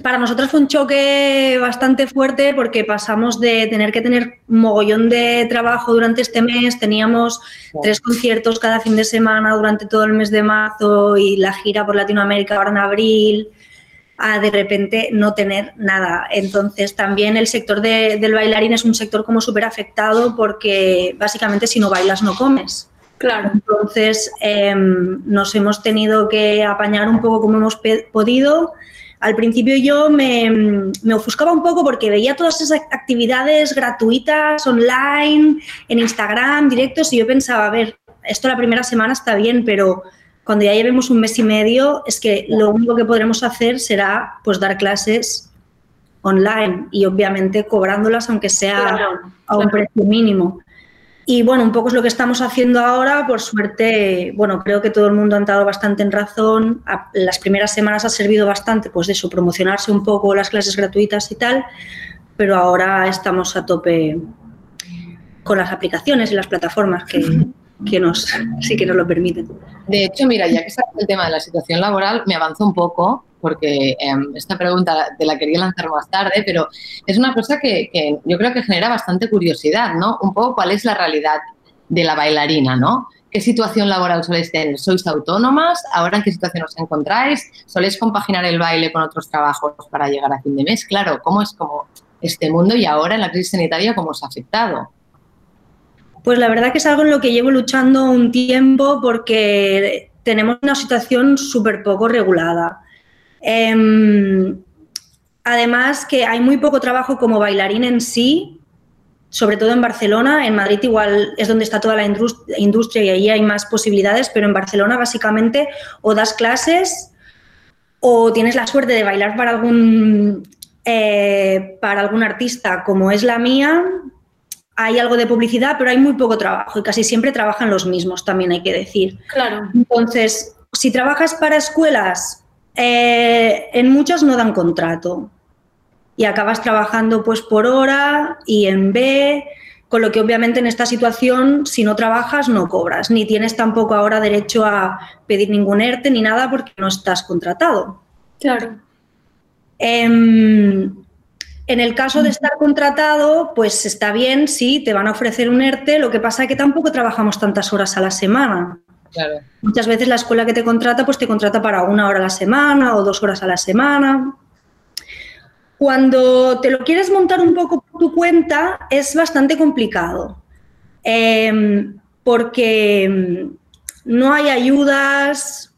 para nosotros fue un choque bastante fuerte porque pasamos de tener que tener un mogollón de trabajo durante este mes, teníamos tres conciertos cada fin de semana durante todo el mes de marzo y la gira por Latinoamérica ahora en abril, a de repente no tener nada. Entonces también el sector de- del bailarín es un sector como súper afectado porque básicamente si no bailas no comes. Claro. Entonces em, nos hemos tenido que apañar un poco como hemos podido. Al principio yo me, me ofuscaba un poco porque veía todas esas actividades gratuitas online, en Instagram, directos, y yo pensaba, a ver, esto la primera semana está bien, pero cuando ya llevemos un mes y medio, es que lo único que podremos hacer será pues dar clases online y obviamente cobrándolas aunque sea Claro, a un claro. precio mínimo. Y bueno, un poco es lo que estamos haciendo ahora. Por suerte, bueno, creo que todo el mundo ha entrado bastante en razón. Las primeras semanas ha servido bastante, pues de eso, promocionarse un poco las clases gratuitas y tal. Pero ahora estamos a tope con las aplicaciones y las plataformas que, que nos, sí que nos lo permiten. De hecho, mira, ya que está el tema de la situación laboral, me avanzo un poco porque em, esta pregunta te la quería lanzar más tarde, pero es una cosa que, yo creo que genera bastante curiosidad, ¿no? Un poco cuál es la realidad de la bailarina, ¿no? ¿Qué situación laboral soléis tener? ¿Sois autónomas? ¿Ahora en qué situación os encontráis? ¿Soléis compaginar el baile con otros trabajos para llegar a fin de mes? Claro, ¿cómo es como este mundo y ahora en la crisis sanitaria cómo os ha afectado? Pues la verdad que es algo en lo que llevo luchando un tiempo porque tenemos una situación súper poco regulada. Em, además que hay muy poco trabajo como bailarín en sí, sobre todo en Barcelona. En Madrid igual es donde está toda la indus- industria y ahí hay más posibilidades, pero en Barcelona básicamente o das clases o tienes la suerte de bailar para algún, eh, para algún artista como es la mía, hay algo de publicidad, pero hay muy poco trabajo y casi siempre trabajan los mismos, también hay que decir. Claro. Entonces, si trabajas para escuelas, eh, en muchas no dan contrato y acabas trabajando pues por hora y en B, con lo que obviamente en esta situación, si no trabajas, no cobras, ni tienes tampoco ahora derecho a pedir ningún ERTE ni nada porque no estás contratado. Claro. Em, en el caso de estar contratado, pues está bien, sí, te van a ofrecer un ERTE, lo que pasa es que tampoco trabajamos tantas horas a la semana. Muchas veces la escuela que te contrata, pues te contrata para una hora a la semana o dos horas a la semana. Cuando te lo quieres montar un poco por tu cuenta, es bastante complicado. Em, porque em, no hay ayudas.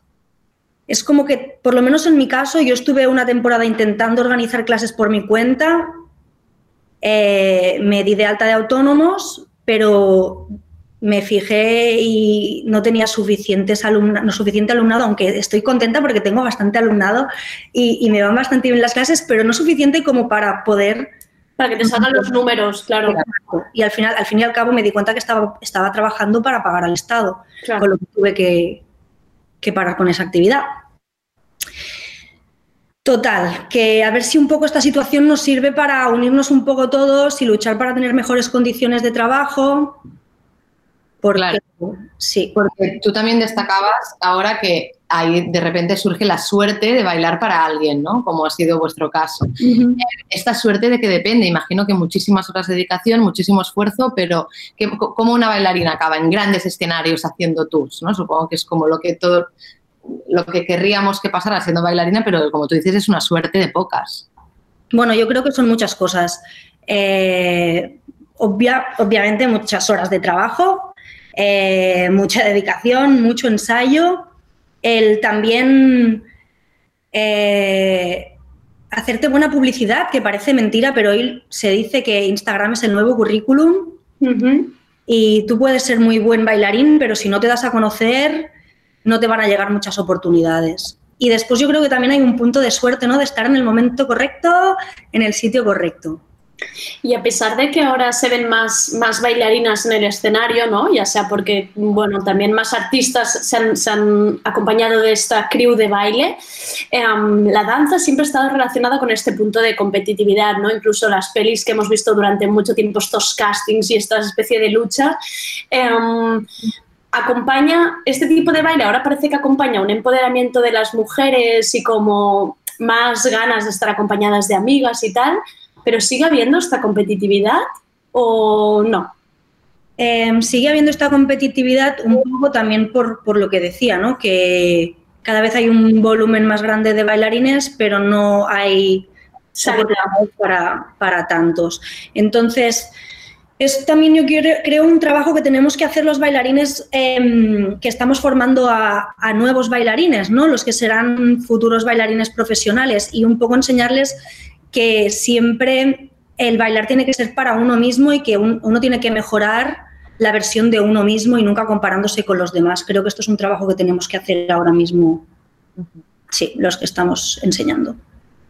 Es como que, por lo menos en mi caso, yo estuve una temporada intentando organizar clases por mi cuenta. Eh, me di de alta de autónomos, pero me fijé y no tenía suficientes alumna, no suficiente alumnado, aunque estoy contenta porque tengo bastante alumnado y, y me van bastante bien las clases, pero no suficiente como para poder... Para que te salgan los números, claro. Y al final, al fin y al cabo me di cuenta que estaba, estaba trabajando para pagar al Estado, Claro. con lo que tuve que, que parar con esa actividad. Total, que a ver si un poco esta situación nos sirve para unirnos un poco todos y luchar para tener mejores condiciones de trabajo. Porque, Claro. sí. Porque tú también destacabas ahora que ahí de repente surge la suerte de bailar para alguien, ¿no? Como ha sido vuestro caso. Esta suerte de que depende, imagino que muchísimas horas de dedicación, muchísimo esfuerzo, pero que, como una bailarina acaba en grandes escenarios haciendo tours, ¿no? Supongo que es como lo que todo lo que querríamos que pasara siendo bailarina, pero como tú dices, es una suerte de pocas. Bueno, yo creo que son muchas cosas. Eh, obvia- obviamente muchas horas de trabajo, eh, mucha dedicación, mucho ensayo, el también eh, hacerte buena publicidad, que parece mentira, pero hoy se dice que Instagram es el nuevo currículum y tú puedes ser muy buen bailarín, pero si no te das a conocer, no te van a llegar muchas oportunidades. Y después yo creo que también hay un punto de suerte, ¿no? De estar en el momento correcto, en el sitio correcto. Y a pesar de que ahora se ven más, más bailarinas en el escenario, ¿no? Ya sea porque, bueno, también más artistas se han, se han acompañado de esta crew de baile, em, la danza siempre ha estado relacionada con este punto de competitividad, ¿no? Incluso las pelis que hemos visto durante mucho tiempo, estos castings y esta especie de lucha, em, acompaña este tipo de baile, ahora parece que acompaña un empoderamiento de las mujeres y como más ganas de estar acompañadas de amigas y tal, pero sigue habiendo esta competitividad o no? Eh, sigue habiendo esta competitividad un poco también por, por lo que decía, ¿no? Que cada vez hay un volumen más grande de bailarines, pero no hay para, para tantos. Entonces, es también yo creo un trabajo que tenemos que hacer los bailarines em, que estamos formando a, a nuevos bailarines, ¿no? Los que serán futuros bailarines profesionales y un poco enseñarles que siempre el bailar tiene que ser para uno mismo y que un- uno tiene que mejorar la versión de uno mismo y nunca comparándose con los demás. Creo que esto es un trabajo que tenemos que hacer ahora mismo, sí, los que estamos enseñando.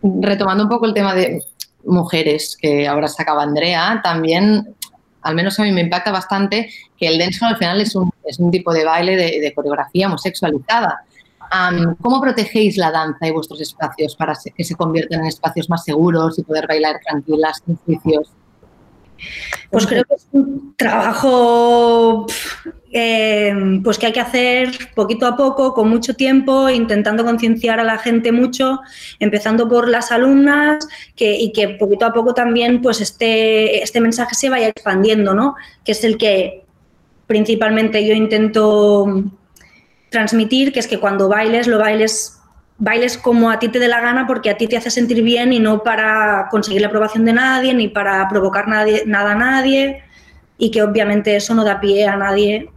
Retomando un poco el tema de mujeres, que ahora sacaba Andrea, también, al menos a mí me impacta bastante, que el dancehall al final es un, es un tipo de baile de, de coreografía muy ¿Cómo protegéis la danza y vuestros espacios para que se conviertan en espacios más seguros y poder bailar tranquilas, sin juicios? Pues creo que es un trabajo eh, pues que hay que hacer poquito a poco, con mucho tiempo, intentando concienciar a la gente mucho, empezando por las alumnas y que poquito a poco también pues este, este mensaje se vaya expandiendo, ¿no? Que es el que principalmente yo intento transmitir, que es que cuando bailes, lo bailes bailes como a ti te dé la gana porque a ti te hace sentir bien y no para conseguir la aprobación de nadie ni para provocar nada a nadie y que obviamente eso no da pie a nadie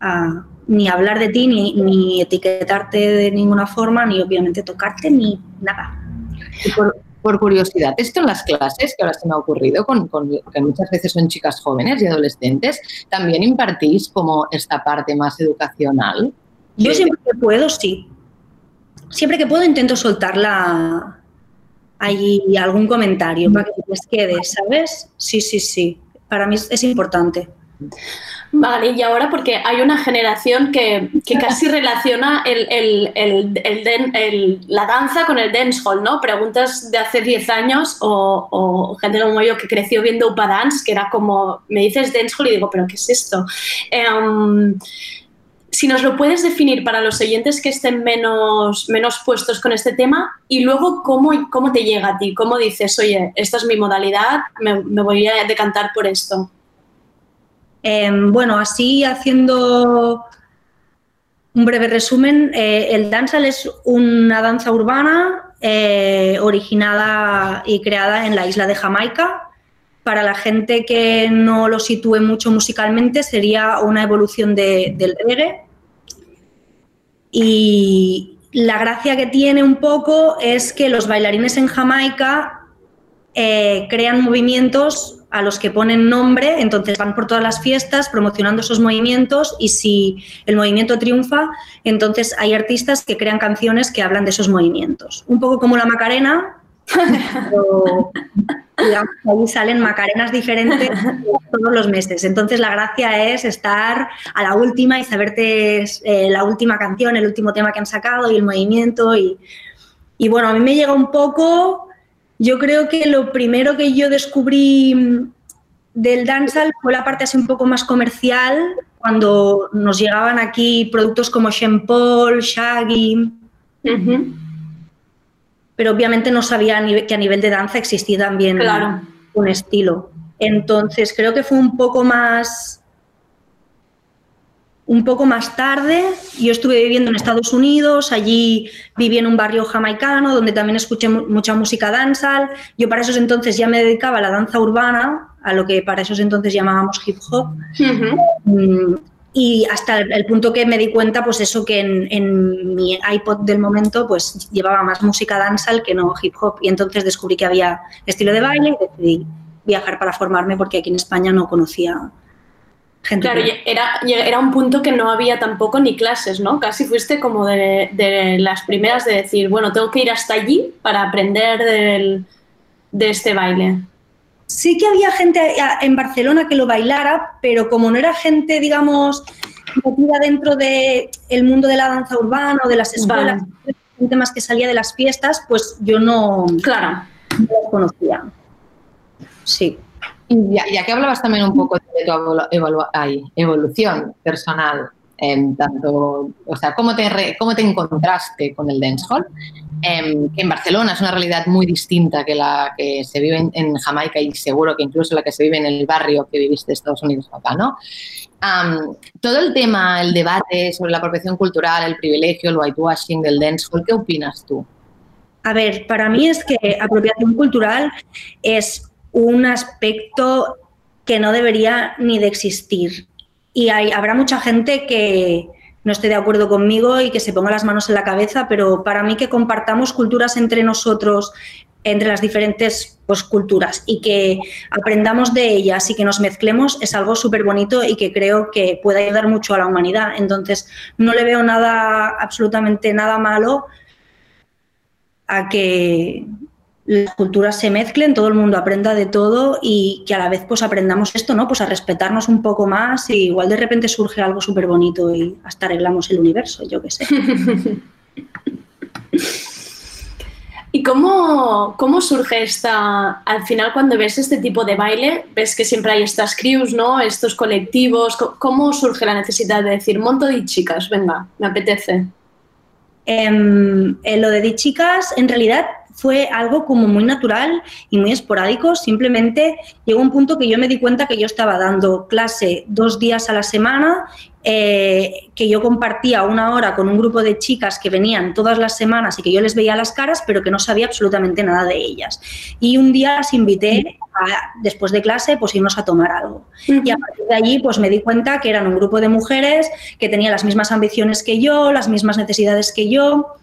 a ni hablar de ti, ni, ni etiquetarte de ninguna forma, ni obviamente tocarte, ni nada. Por curiosidad, esto en las clases, que ahora se me ha ocurrido, con, con- que muchas veces son chicas jóvenes y adolescentes, ¿también impartís como esta parte más educacional? Yo siempre que puedo, sí. Siempre que puedo intento soltarla ahí algún comentario para que les quede, ¿sabes? Sí, sí, sí. Para mí es, es importante. Vale, y ahora porque hay una generación que, que casi relaciona el, la danza con el dancehall, ¿no? Preguntas de hace 10 años o, o gente como yo que creció viendo Upa Dance, que era como, me dices dancehall y digo, ¿pero qué es esto? Em, si nos lo puedes definir para los oyentes que estén menos, menos puestos con este tema y luego cómo, cómo te llega a ti, cómo dices, oye, esta es mi modalidad, me, me voy a decantar por esto. Em, bueno, así haciendo un breve resumen, eh, el dancehall es una danza urbana eh, originada y creada en la isla de Jamaica. Para la gente que no lo sitúe mucho musicalmente, sería una evolución de- del reggae. Y la gracia que tiene un poco es que los bailarines en Jamaica eh, crean movimientos a los que ponen nombre, entonces van por todas las fiestas promocionando esos movimientos y si el movimiento triunfa, entonces hay artistas que crean canciones que hablan de esos movimientos. Un poco como la Macarena, pero digamos ahí salen Macarenas diferentes todos los meses. Entonces la gracia es estar a la última y saberte eh, la última canción, el último tema que han sacado y el movimiento y, y bueno, a mí me llega un poco yo creo que lo primero que yo descubrí mm, del dancehall fue la parte así un poco más comercial cuando nos llegaban aquí productos como Sean Paul, Shaggy. Pero obviamente no sabía que a nivel de danza existía también Claro. un estilo. Entonces creo que fue un poco más un poco más tarde, yo estuve viviendo en Estados Unidos, allí viví en un barrio jamaicano donde también escuché mu- mucha música dancehall. Yo para esos entonces ya me dedicaba a la danza urbana, a lo que para esos entonces llamábamos hip hop. Mm, Y hasta el, el punto que me di cuenta, pues eso, que en, en mi iPod del momento, pues llevaba más música dancehall que no hip hop. Y entonces descubrí que había estilo de baile y decidí viajar para formarme porque aquí en España no conocía gente. Claro, que- era, un punto que no había tampoco ni clases, ¿no? Casi fuiste como de, de las primeras de decir, bueno, tengo que ir hasta allí para aprender del- de este baile. Sí que había gente a- en Barcelona que lo bailara, pero como no era gente, digamos, metida dentro del el mundo de la danza urbana o de las escuelas, gente más que salía de las fiestas, pues yo no, claro. no las conocía. Sí. Y ya, ya que hablabas también un poco de tu evolu- ay, evolución personal, en tanto, o sea, cómo te, re- cómo te encontraste con el dancehall, Em, que en Barcelona es una realidad muy distinta que la que se vive en, en Jamaica y seguro que incluso la que se vive en el barrio que viviste de Estados Unidos acá, ¿no? Am, todo el tema, el debate sobre la apropiación cultural, el privilegio, el whitewashing del dancehall, ¿qué opinas tú? A ver, para mí es que apropiación cultural es un aspecto que no debería ni de existir. Y hay, habrá mucha gente que no esté de acuerdo conmigo y que se ponga las manos en la cabeza, pero para mí que compartamos culturas entre nosotros, entre las diferentes pues, culturas y que aprendamos de ellas y que nos mezclemos es algo súper bonito y que creo que puede ayudar mucho a la humanidad. Entonces, no le veo nada, absolutamente nada malo a que las culturas se mezclen, todo el mundo aprenda de todo y que a la vez pues aprendamos esto, ¿no? Pues a respetarnos un poco más y igual de repente surge algo súper bonito y hasta arreglamos el universo, yo qué sé. ¿Y cómo, cómo surge esta, al final cuando ves este tipo de baile, ves que siempre hay estas crews, ¿no? Estos colectivos, co- ¿cómo surge la necesidad de decir, monto de chicas, venga, me apetece? Em, en lo de Di Chicas, en realidad fue algo como muy natural y muy esporádico. Simplemente llegó un punto que yo me di cuenta que yo estaba dando clase dos días a la semana, eh, que yo compartía una hora con un grupo de chicas que venían todas las semanas y que yo les veía las caras, pero que no sabía absolutamente nada de ellas. Y un día las invité, a- después de clase, pues irnos a tomar algo. Y a partir de allí, pues me di cuenta que eran un grupo de mujeres que tenían las mismas ambiciones que yo, las mismas necesidades que yo.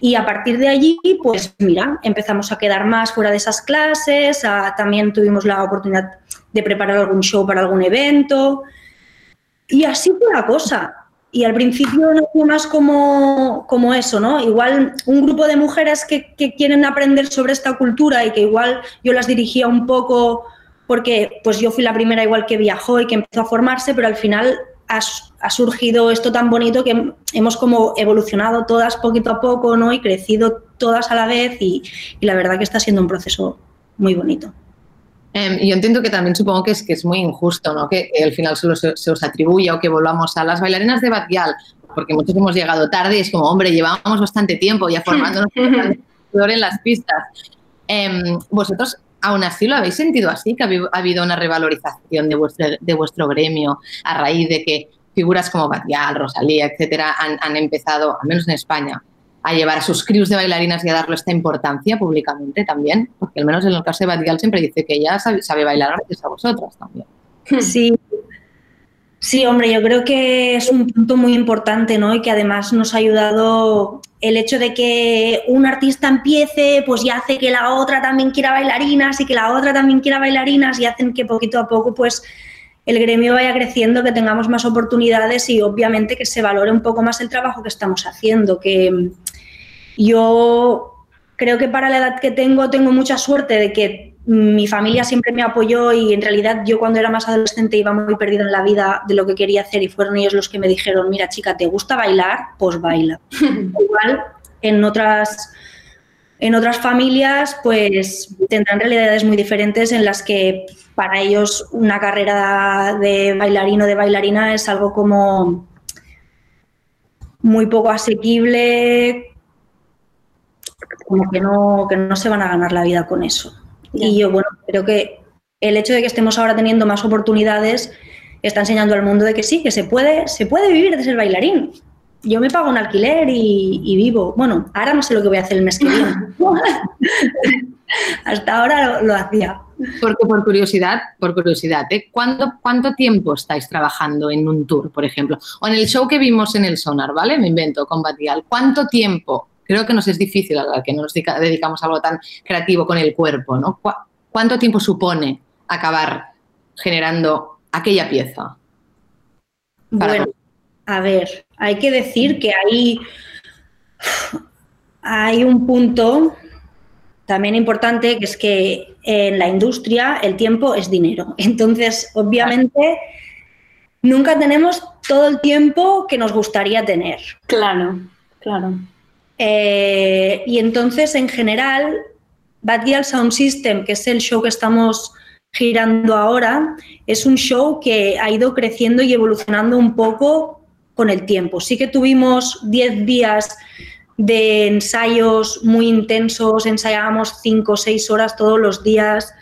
Y a partir de allí, pues mira, empezamos a quedar más fuera de esas clases, también tuvimos la oportunidad de preparar algún show para algún evento. Y así fue la cosa. Y al principio no fue más como, como eso, ¿no? Igual un grupo de mujeres que, que quieren aprender sobre esta cultura y que igual yo las dirigía un poco porque pues yo fui la primera igual que viajó y que empezó a formarse, pero al final ha, surgido esto tan bonito que hem- hemos como evolucionado todas poquito a poco, ¿no? Y crecido todas a la vez y, y la verdad que está siendo un proceso muy bonito. Em, yo entiendo que también supongo que es, que es muy injusto, ¿no? Que, que al final solo se, se os atribuya o que volvamos a las bailarinas de Batguial, porque muchos hemos llegado tarde y es como, hombre, llevábamos bastante tiempo ya formándonos en las pistas. Em, ¿Vosotros aún así lo habéis sentido así? ¿Que ha habido, ha habido una revalorización de vuestro, de vuestro gremio a raíz de que figuras como Batguial, Rosalía, etcétera, han, empezado, al menos en España, a llevar a sus crews de bailarinas y a darle esta importancia públicamente también, porque al menos en el caso de Batgirl siempre dice que ella sabe, sabe bailar gracias a vosotras también. Sí. Sí, hombre, yo creo que es un punto muy importante, ¿no? Y que además nos ha ayudado el hecho de que un artista empiece, pues ya hace que la otra también quiera bailarinas y que la otra también quiera bailarinas y hacen que poquito a poco, pues el gremio vaya creciendo, que tengamos más oportunidades y obviamente que se valore un poco más el trabajo que estamos haciendo, que yo creo que para la edad que tengo tengo mucha suerte de que mi familia siempre me apoyó y en realidad yo cuando era más adolescente iba muy perdida en la vida de lo que quería hacer y fueron ellos los que me dijeron, mira chica, ¿te gusta bailar? Pues baila. Igual en otras En otras familias, pues tendrán realidades muy diferentes en las que para ellos una carrera de bailarín o de bailarina es algo como muy poco asequible, como que no, que no se van a ganar la vida con eso. Y yo, bueno, creo que el hecho de que estemos ahora teniendo más oportunidades está enseñando al mundo de que sí, que se puede, se puede vivir de ser bailarín. Yo me pago un alquiler y, y vivo. Bueno, ahora no sé lo que voy a hacer el mes que viene. Hasta ahora lo, lo hacía. Porque por curiosidad, por curiosidad, ¿eh? ¿Cuánto, ¿cuánto tiempo estáis trabajando en un tour, por ejemplo? O en el show que vimos en el Sonar, ¿vale? Me invento, con Batial. ¿Cuánto tiempo? Creo que nos es difícil a la que nos dedica- dedicamos a algo tan creativo con el cuerpo, ¿no? ¿Cu- ¿Cuánto tiempo supone acabar generando aquella pieza? Para- Bueno, a ver, hay que decir que hay, hay un punto también importante que es que en la industria el tiempo es dinero. Entonces, obviamente, nunca tenemos todo el tiempo que nos gustaría tener. Claro, claro. Eh, y entonces, en general, Bad Gyal Sound System, que es el show que estamos girando ahora, es un show que ha ido creciendo y evolucionando un poco con el tiempo. Sí que tuvimos 10 días de ensayos muy intensos, ensayábamos 5 o 6 horas todos los días,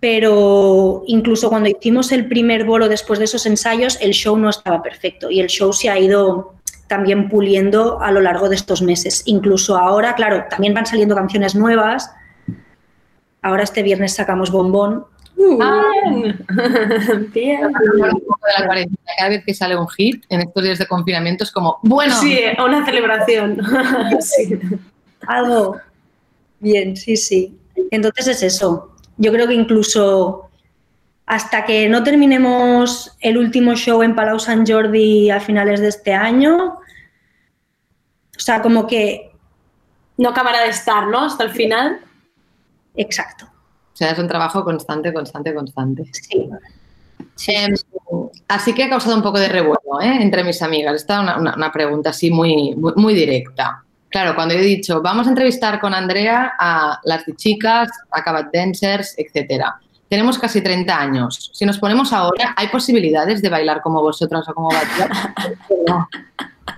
pero incluso cuando hicimos el primer bolo después de esos ensayos, el show no estaba perfecto y el show se ha ido también puliendo a lo largo de estos meses. Incluso ahora, claro, también van saliendo canciones nuevas. Ahora este viernes sacamos Bombón. Ah, Bien. Cada vez que sale un hit en estos días de confinamiento es como, bueno, Sí, una celebración. Sí. Algo bien, sí, sí. Entonces es eso. Yo creo que incluso hasta que no terminemos el último show en Palau Sant Jordi a finales de este año, o sea, como que... No acabará de estar, ¿no? Hasta el final. Exacto. o sea, es un trabajo constante, constante, constante. Sí. Em, así que ha causado un poco de revuelo ¿eh? entre mis amigas. Esta es una, una- una pregunta así muy, muy, muy directa. Claro, cuando he dicho, vamos a entrevistar con Andrea a las chicas, a Cabat Dancers, etcétera. Tenemos casi 30 años. Si nos ponemos ahora, ¿hay posibilidades de bailar como vosotras o como? No.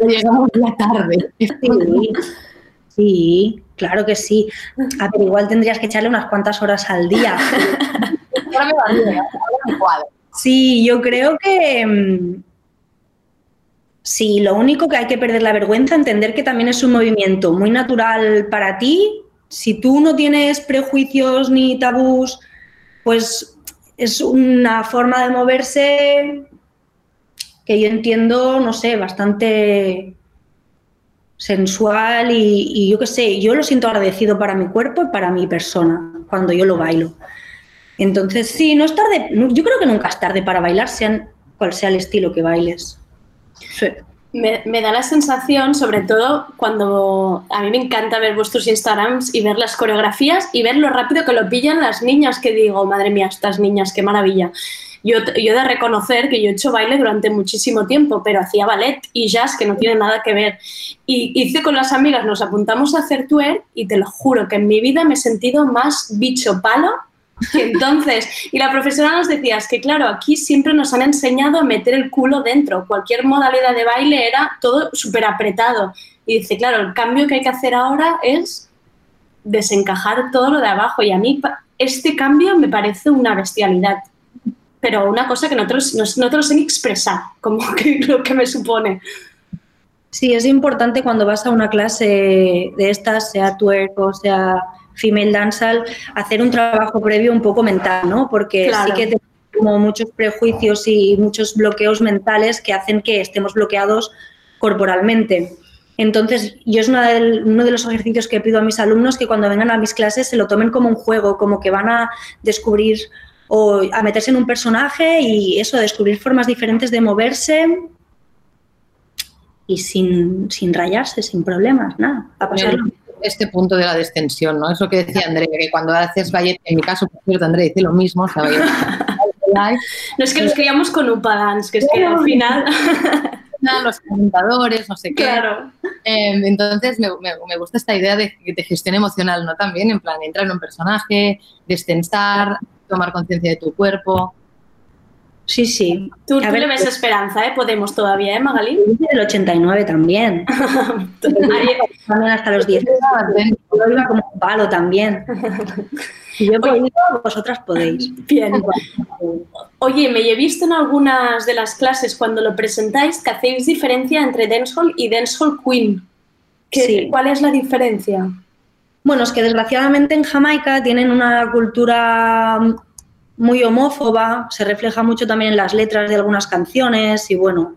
Llegamos ya tarde. Sí, sí, claro que sí. A ver, igual tendrías que echarle unas cuantas horas al día. Cuadra. Sí, yo creo que mm, sí, lo único que hay que perder la vergüenza, entender que también es un movimiento muy natural para ti. Si tú no tienes prejuicios ni tabús, pues es una forma de moverse que yo entiendo, no sé, bastante sensual y, yo qué sé, yo lo siento agradecido para mi cuerpo y para mi persona cuando yo lo bailo. Entonces, sí, no es tarde, yo creo que nunca es tarde para bailar, sean cual sea el estilo que bailes. Sí. Me, da la sensación, sobre todo cuando a mí me encanta ver vuestros Instagrams y ver las coreografías y ver lo rápido que lo pillan las niñas, que digo, madre mía, estas niñas, qué maravilla. Yo, yo he de reconocer que yo he hecho baile durante muchísimo tiempo, pero hacía ballet y jazz que no tiene nada que ver. Y hice con las amigas, nos apuntamos a hacer twerk y te lo juro que en mi vida me he sentido más bicho palo entonces. Y la profesora nos decía, es que claro, aquí siempre nos han enseñado a meter el culo dentro. Cualquier modalidad de baile era todo súper apretado. Y dice, claro, el cambio que hay que hacer ahora es desencajar todo lo de abajo. Y a mí este cambio me parece una bestialidad. Pero una cosa que no te lo, no, no sé ni expresar, como que lo que me supone. Sí, es importante cuando vas a una clase de estas, sea twerk o sea female dancehall, hacer un trabajo previo un poco mental, ¿no? Porque Claro. sí que tenemos como muchos prejuicios y muchos bloqueos mentales que hacen que estemos bloqueados corporalmente. Entonces, yo es una del- uno de los ejercicios que pido a mis alumnos que cuando vengan a mis clases se lo tomen como un juego, como que van a descubrir o a meterse en un personaje y eso, descubrir formas diferentes de moverse y sin, sin rayarse, sin problemas, nada. A pasarlo. Este punto de la descensión, ¿no? Es lo que decía Andrea, que cuando haces ballet, en mi caso, por cierto, Andrea dice lo mismo, o sea, ballet- No es que nos criamos con Upa Dance, que es que al final... los comentadores, no sé qué. Claro. Eh, entonces me, me- me gusta esta idea de, de gestión emocional, ¿no? También, en plan, entrar en un personaje, destensar, tomar conciencia de tu cuerpo. Sí, sí. Tú, A tú ver, le ves pues- esperanza, ¿eh? Podemos todavía, ¿eh, Magalí? El 89 también. también hasta los 10. Yo iba como un palo también. Si yo he podido, vosotras podéis. Bien. Oye, me he visto en algunas de las clases cuando lo presentáis que hacéis diferencia entre dancehall y dancehall queen. ¿Qué- Sí. ¿Cuál es la diferencia? Bueno, es que desgraciadamente en Jamaica tienen una cultura muy homófoba, se refleja mucho también en las letras de algunas canciones y bueno.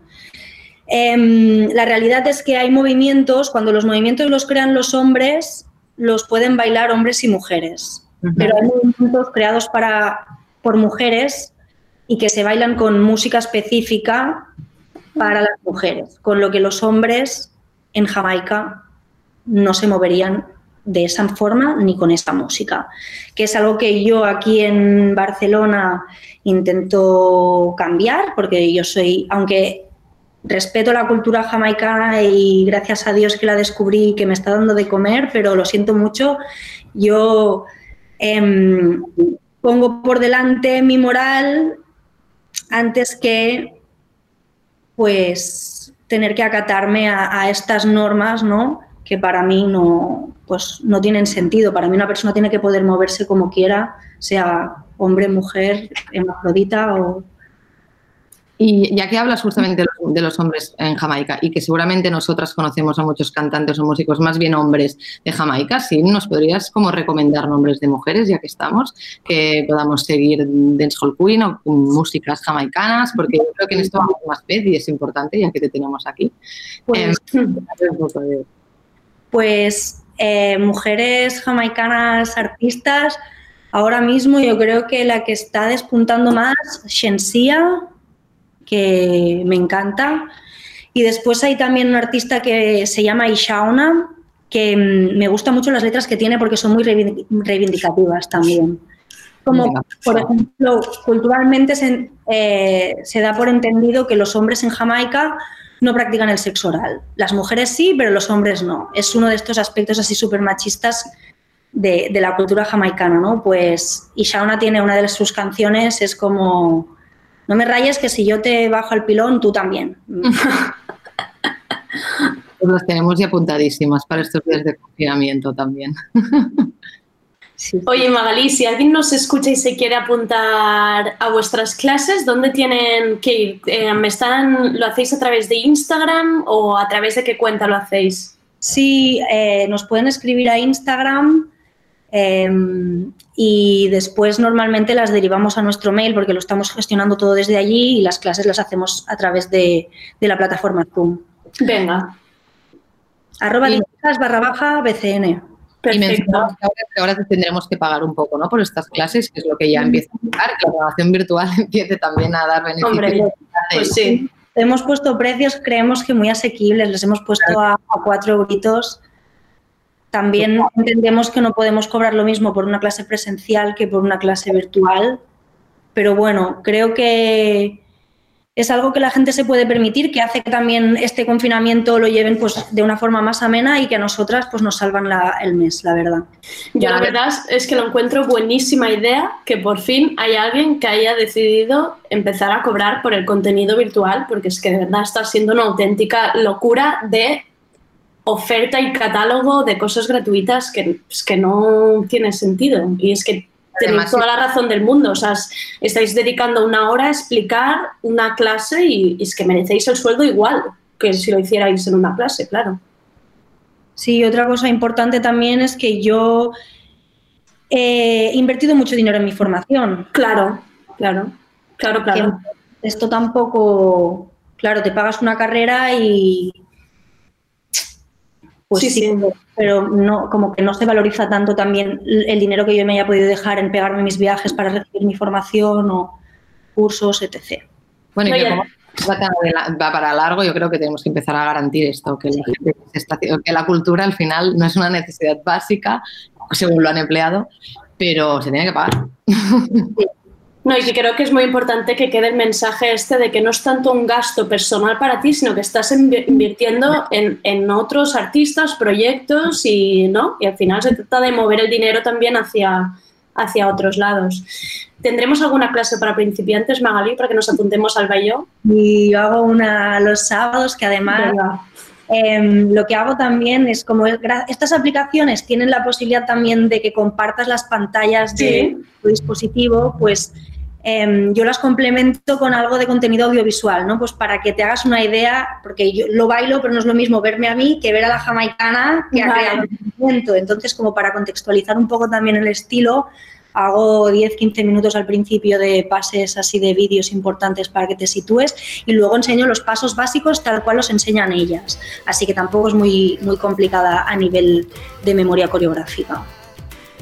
em, la realidad es que hay movimientos, cuando los movimientos los crean los hombres, los pueden bailar hombres y mujeres. Pero hay movimientos creados para, por mujeres y que se bailan con música específica para las mujeres, con lo que los hombres en Jamaica no se moverían de esa forma ni con esta música, que es algo que yo aquí en Barcelona intento cambiar, porque yo soy, aunque respeto la cultura jamaicana y gracias a Dios que la descubrí y que me está dando de comer, pero lo siento mucho, yo em, pongo por delante mi moral antes que pues tener que acatarme a, a estas normas, ¿no? Que para mí no, pues, no tienen sentido. Para mí una persona tiene que poder moverse como quiera, sea hombre, mujer, hermafrodita o... Y ya que hablas justamente de los, de los hombres en Jamaica y que seguramente nosotras conocemos a muchos cantantes o músicos, más bien hombres de Jamaica, ¿sí? ¿Nos podrías como recomendar nombres de mujeres, ya que estamos, que podamos seguir Dancehall Queen o músicas jamaicanas? Porque yo creo que en esto vamos más pez y es importante, ya que te tenemos aquí. Pues, Eh, un poco de- pues eh, mujeres jamaicanas artistas, ahora mismo yo creo que la que está despuntando más, Shensia, que me encanta. Y después hay también un artista que se llama Ishaona, que mm, me gusta mucho las letras que tiene porque son muy reivindi- reivindicativas también. Como, por ejemplo, culturalmente se, eh, se da por entendido que los hombres en Jamaica no practican el sexo oral. Las mujeres sí, pero los hombres no. Es uno de estos aspectos así súper machistas de, la cultura jamaicana, ¿no? Pues Ishaona tiene una de sus canciones, es como, no me rayes que si yo te bajo el pilón, tú también. Pues las tenemos ya apuntadísimas para estos días de confinamiento también. Oye, Magalí, si alguien nos escucha y se quiere apuntar a vuestras clases, ¿dónde tienen que ir? Eh, ¿me están, ¿Lo hacéis a través de Instagram o a través de qué cuenta lo hacéis? Sí, eh, nos pueden escribir a Instagram eh, y después normalmente las derivamos a nuestro mail porque lo estamos gestionando todo desde allí y las clases las hacemos a través de, de la plataforma Zoom. Venga. Arroba dinámicas barra baja BCN. Y mencionamos que ahora, que ahora te tendremos que pagar un poco ¿no? por estas clases, que es lo que ya empieza a pasar, que la grabación virtual empiece también a dar beneficios. Hombre, pues sí. Hemos puesto precios, creemos que muy asequibles, les hemos puesto a, a cuatro euritos. También entendemos que no podemos cobrar lo mismo por una clase presencial que por una clase virtual, pero bueno, creo que es algo que la gente se puede permitir, que hace que también este confinamiento lo lleven pues de una forma más amena y que a nosotras pues nos salvan la- el mes, la verdad. Yo la verdad es que lo encuentro buenísima idea que por fin hay alguien que haya decidido empezar a cobrar por el contenido virtual, porque es que de verdad está siendo una auténtica locura de oferta y catálogo de cosas gratuitas que, es que no tiene sentido. Y es que tenéis toda la razón del mundo. O sea, es- estáis dedicando una hora a explicar una clase y, y es que merecéis el sueldo igual que si lo hicierais en una clase, claro. Sí, otra cosa importante también es que yo he invertido mucho dinero en mi formación. Claro, claro, claro, claro. Esto tampoco, claro, te pagas una carrera y pues Sí, sí, sí. Pero no, como que no se valoriza tanto también el dinero que yo me haya podido dejar en pegarme mis viajes para recibir mi formación o cursos, etc. Bueno, y que como va, para largo, yo creo que tenemos que empezar a garantir esto, que la, gente está que la cultura al final no es una necesidad básica, según lo han empleado, pero se tiene que pagar. No, y que creo que es muy importante que quede el mensaje este de que no es tanto un gasto personal para ti, sino que estás invi- invirtiendo en, en otros artistas, proyectos y, ¿no? y al final se trata de mover el dinero también hacia, hacia otros lados. ¿Tendremos alguna clase para principiantes, Magali, para que nos apuntemos al bailó? Y yo hago una los sábados que además em, lo que hago también es como estas aplicaciones tienen la posibilidad también de que compartas las pantallas de tu dispositivo, pues em, yo las complemento con algo de contenido audiovisual, ¿no? Pues para que te hagas una idea, porque yo lo bailo, pero no es lo mismo verme a mí que ver a la jamaicana que a Vale. crear el movimiento. Entonces, como para contextualizar un poco también el estilo, hago 10-15 minutos al principio de pases así de vídeos importantes para que te sitúes y luego enseño los pasos básicos tal cual los enseñan ellas. Así que tampoco es muy, muy complicada a nivel de memoria coreográfica.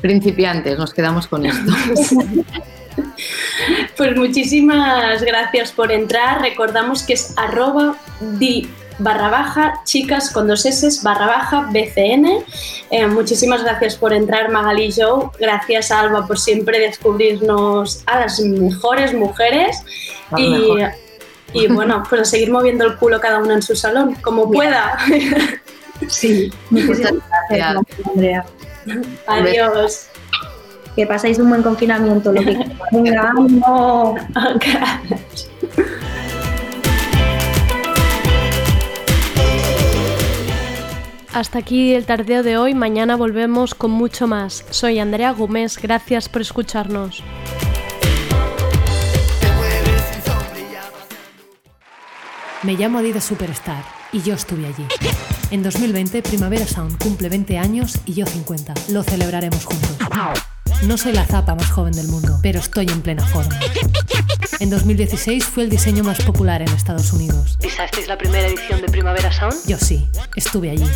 Principiantes, nos quedamos con esto. Pues muchísimas gracias por entrar. Recordamos que es arroba di barra baja chicas con dos S barra baja BCN. Eh, muchísimas gracias por entrar Magali y Joe. Gracias Alba por siempre descubrirnos a las mejores mujeres. Las Y, mejores. y bueno, pues a seguir moviendo el culo cada uno en su salón, como pueda. Sí, muchísimas gracias, Andrea. Adiós. Que pasáis un buen confinamiento. Lo que Venga, ánimo. Hasta aquí el tardeo de hoy, mañana volvemos con mucho más. Soy Andrea Gómez, gracias por escucharnos. Me llamo Adidas Superstar y yo estuve allí. En 2020, Primavera Sound cumple 20 años y yo 50. Lo celebraremos juntos. No soy la zapa más joven del mundo, pero estoy en plena forma. En 2016 fue el diseño más popular en Estados Unidos. ¿Pisasteis la primera edición de Primavera Sound? Yo sí, estuve allí.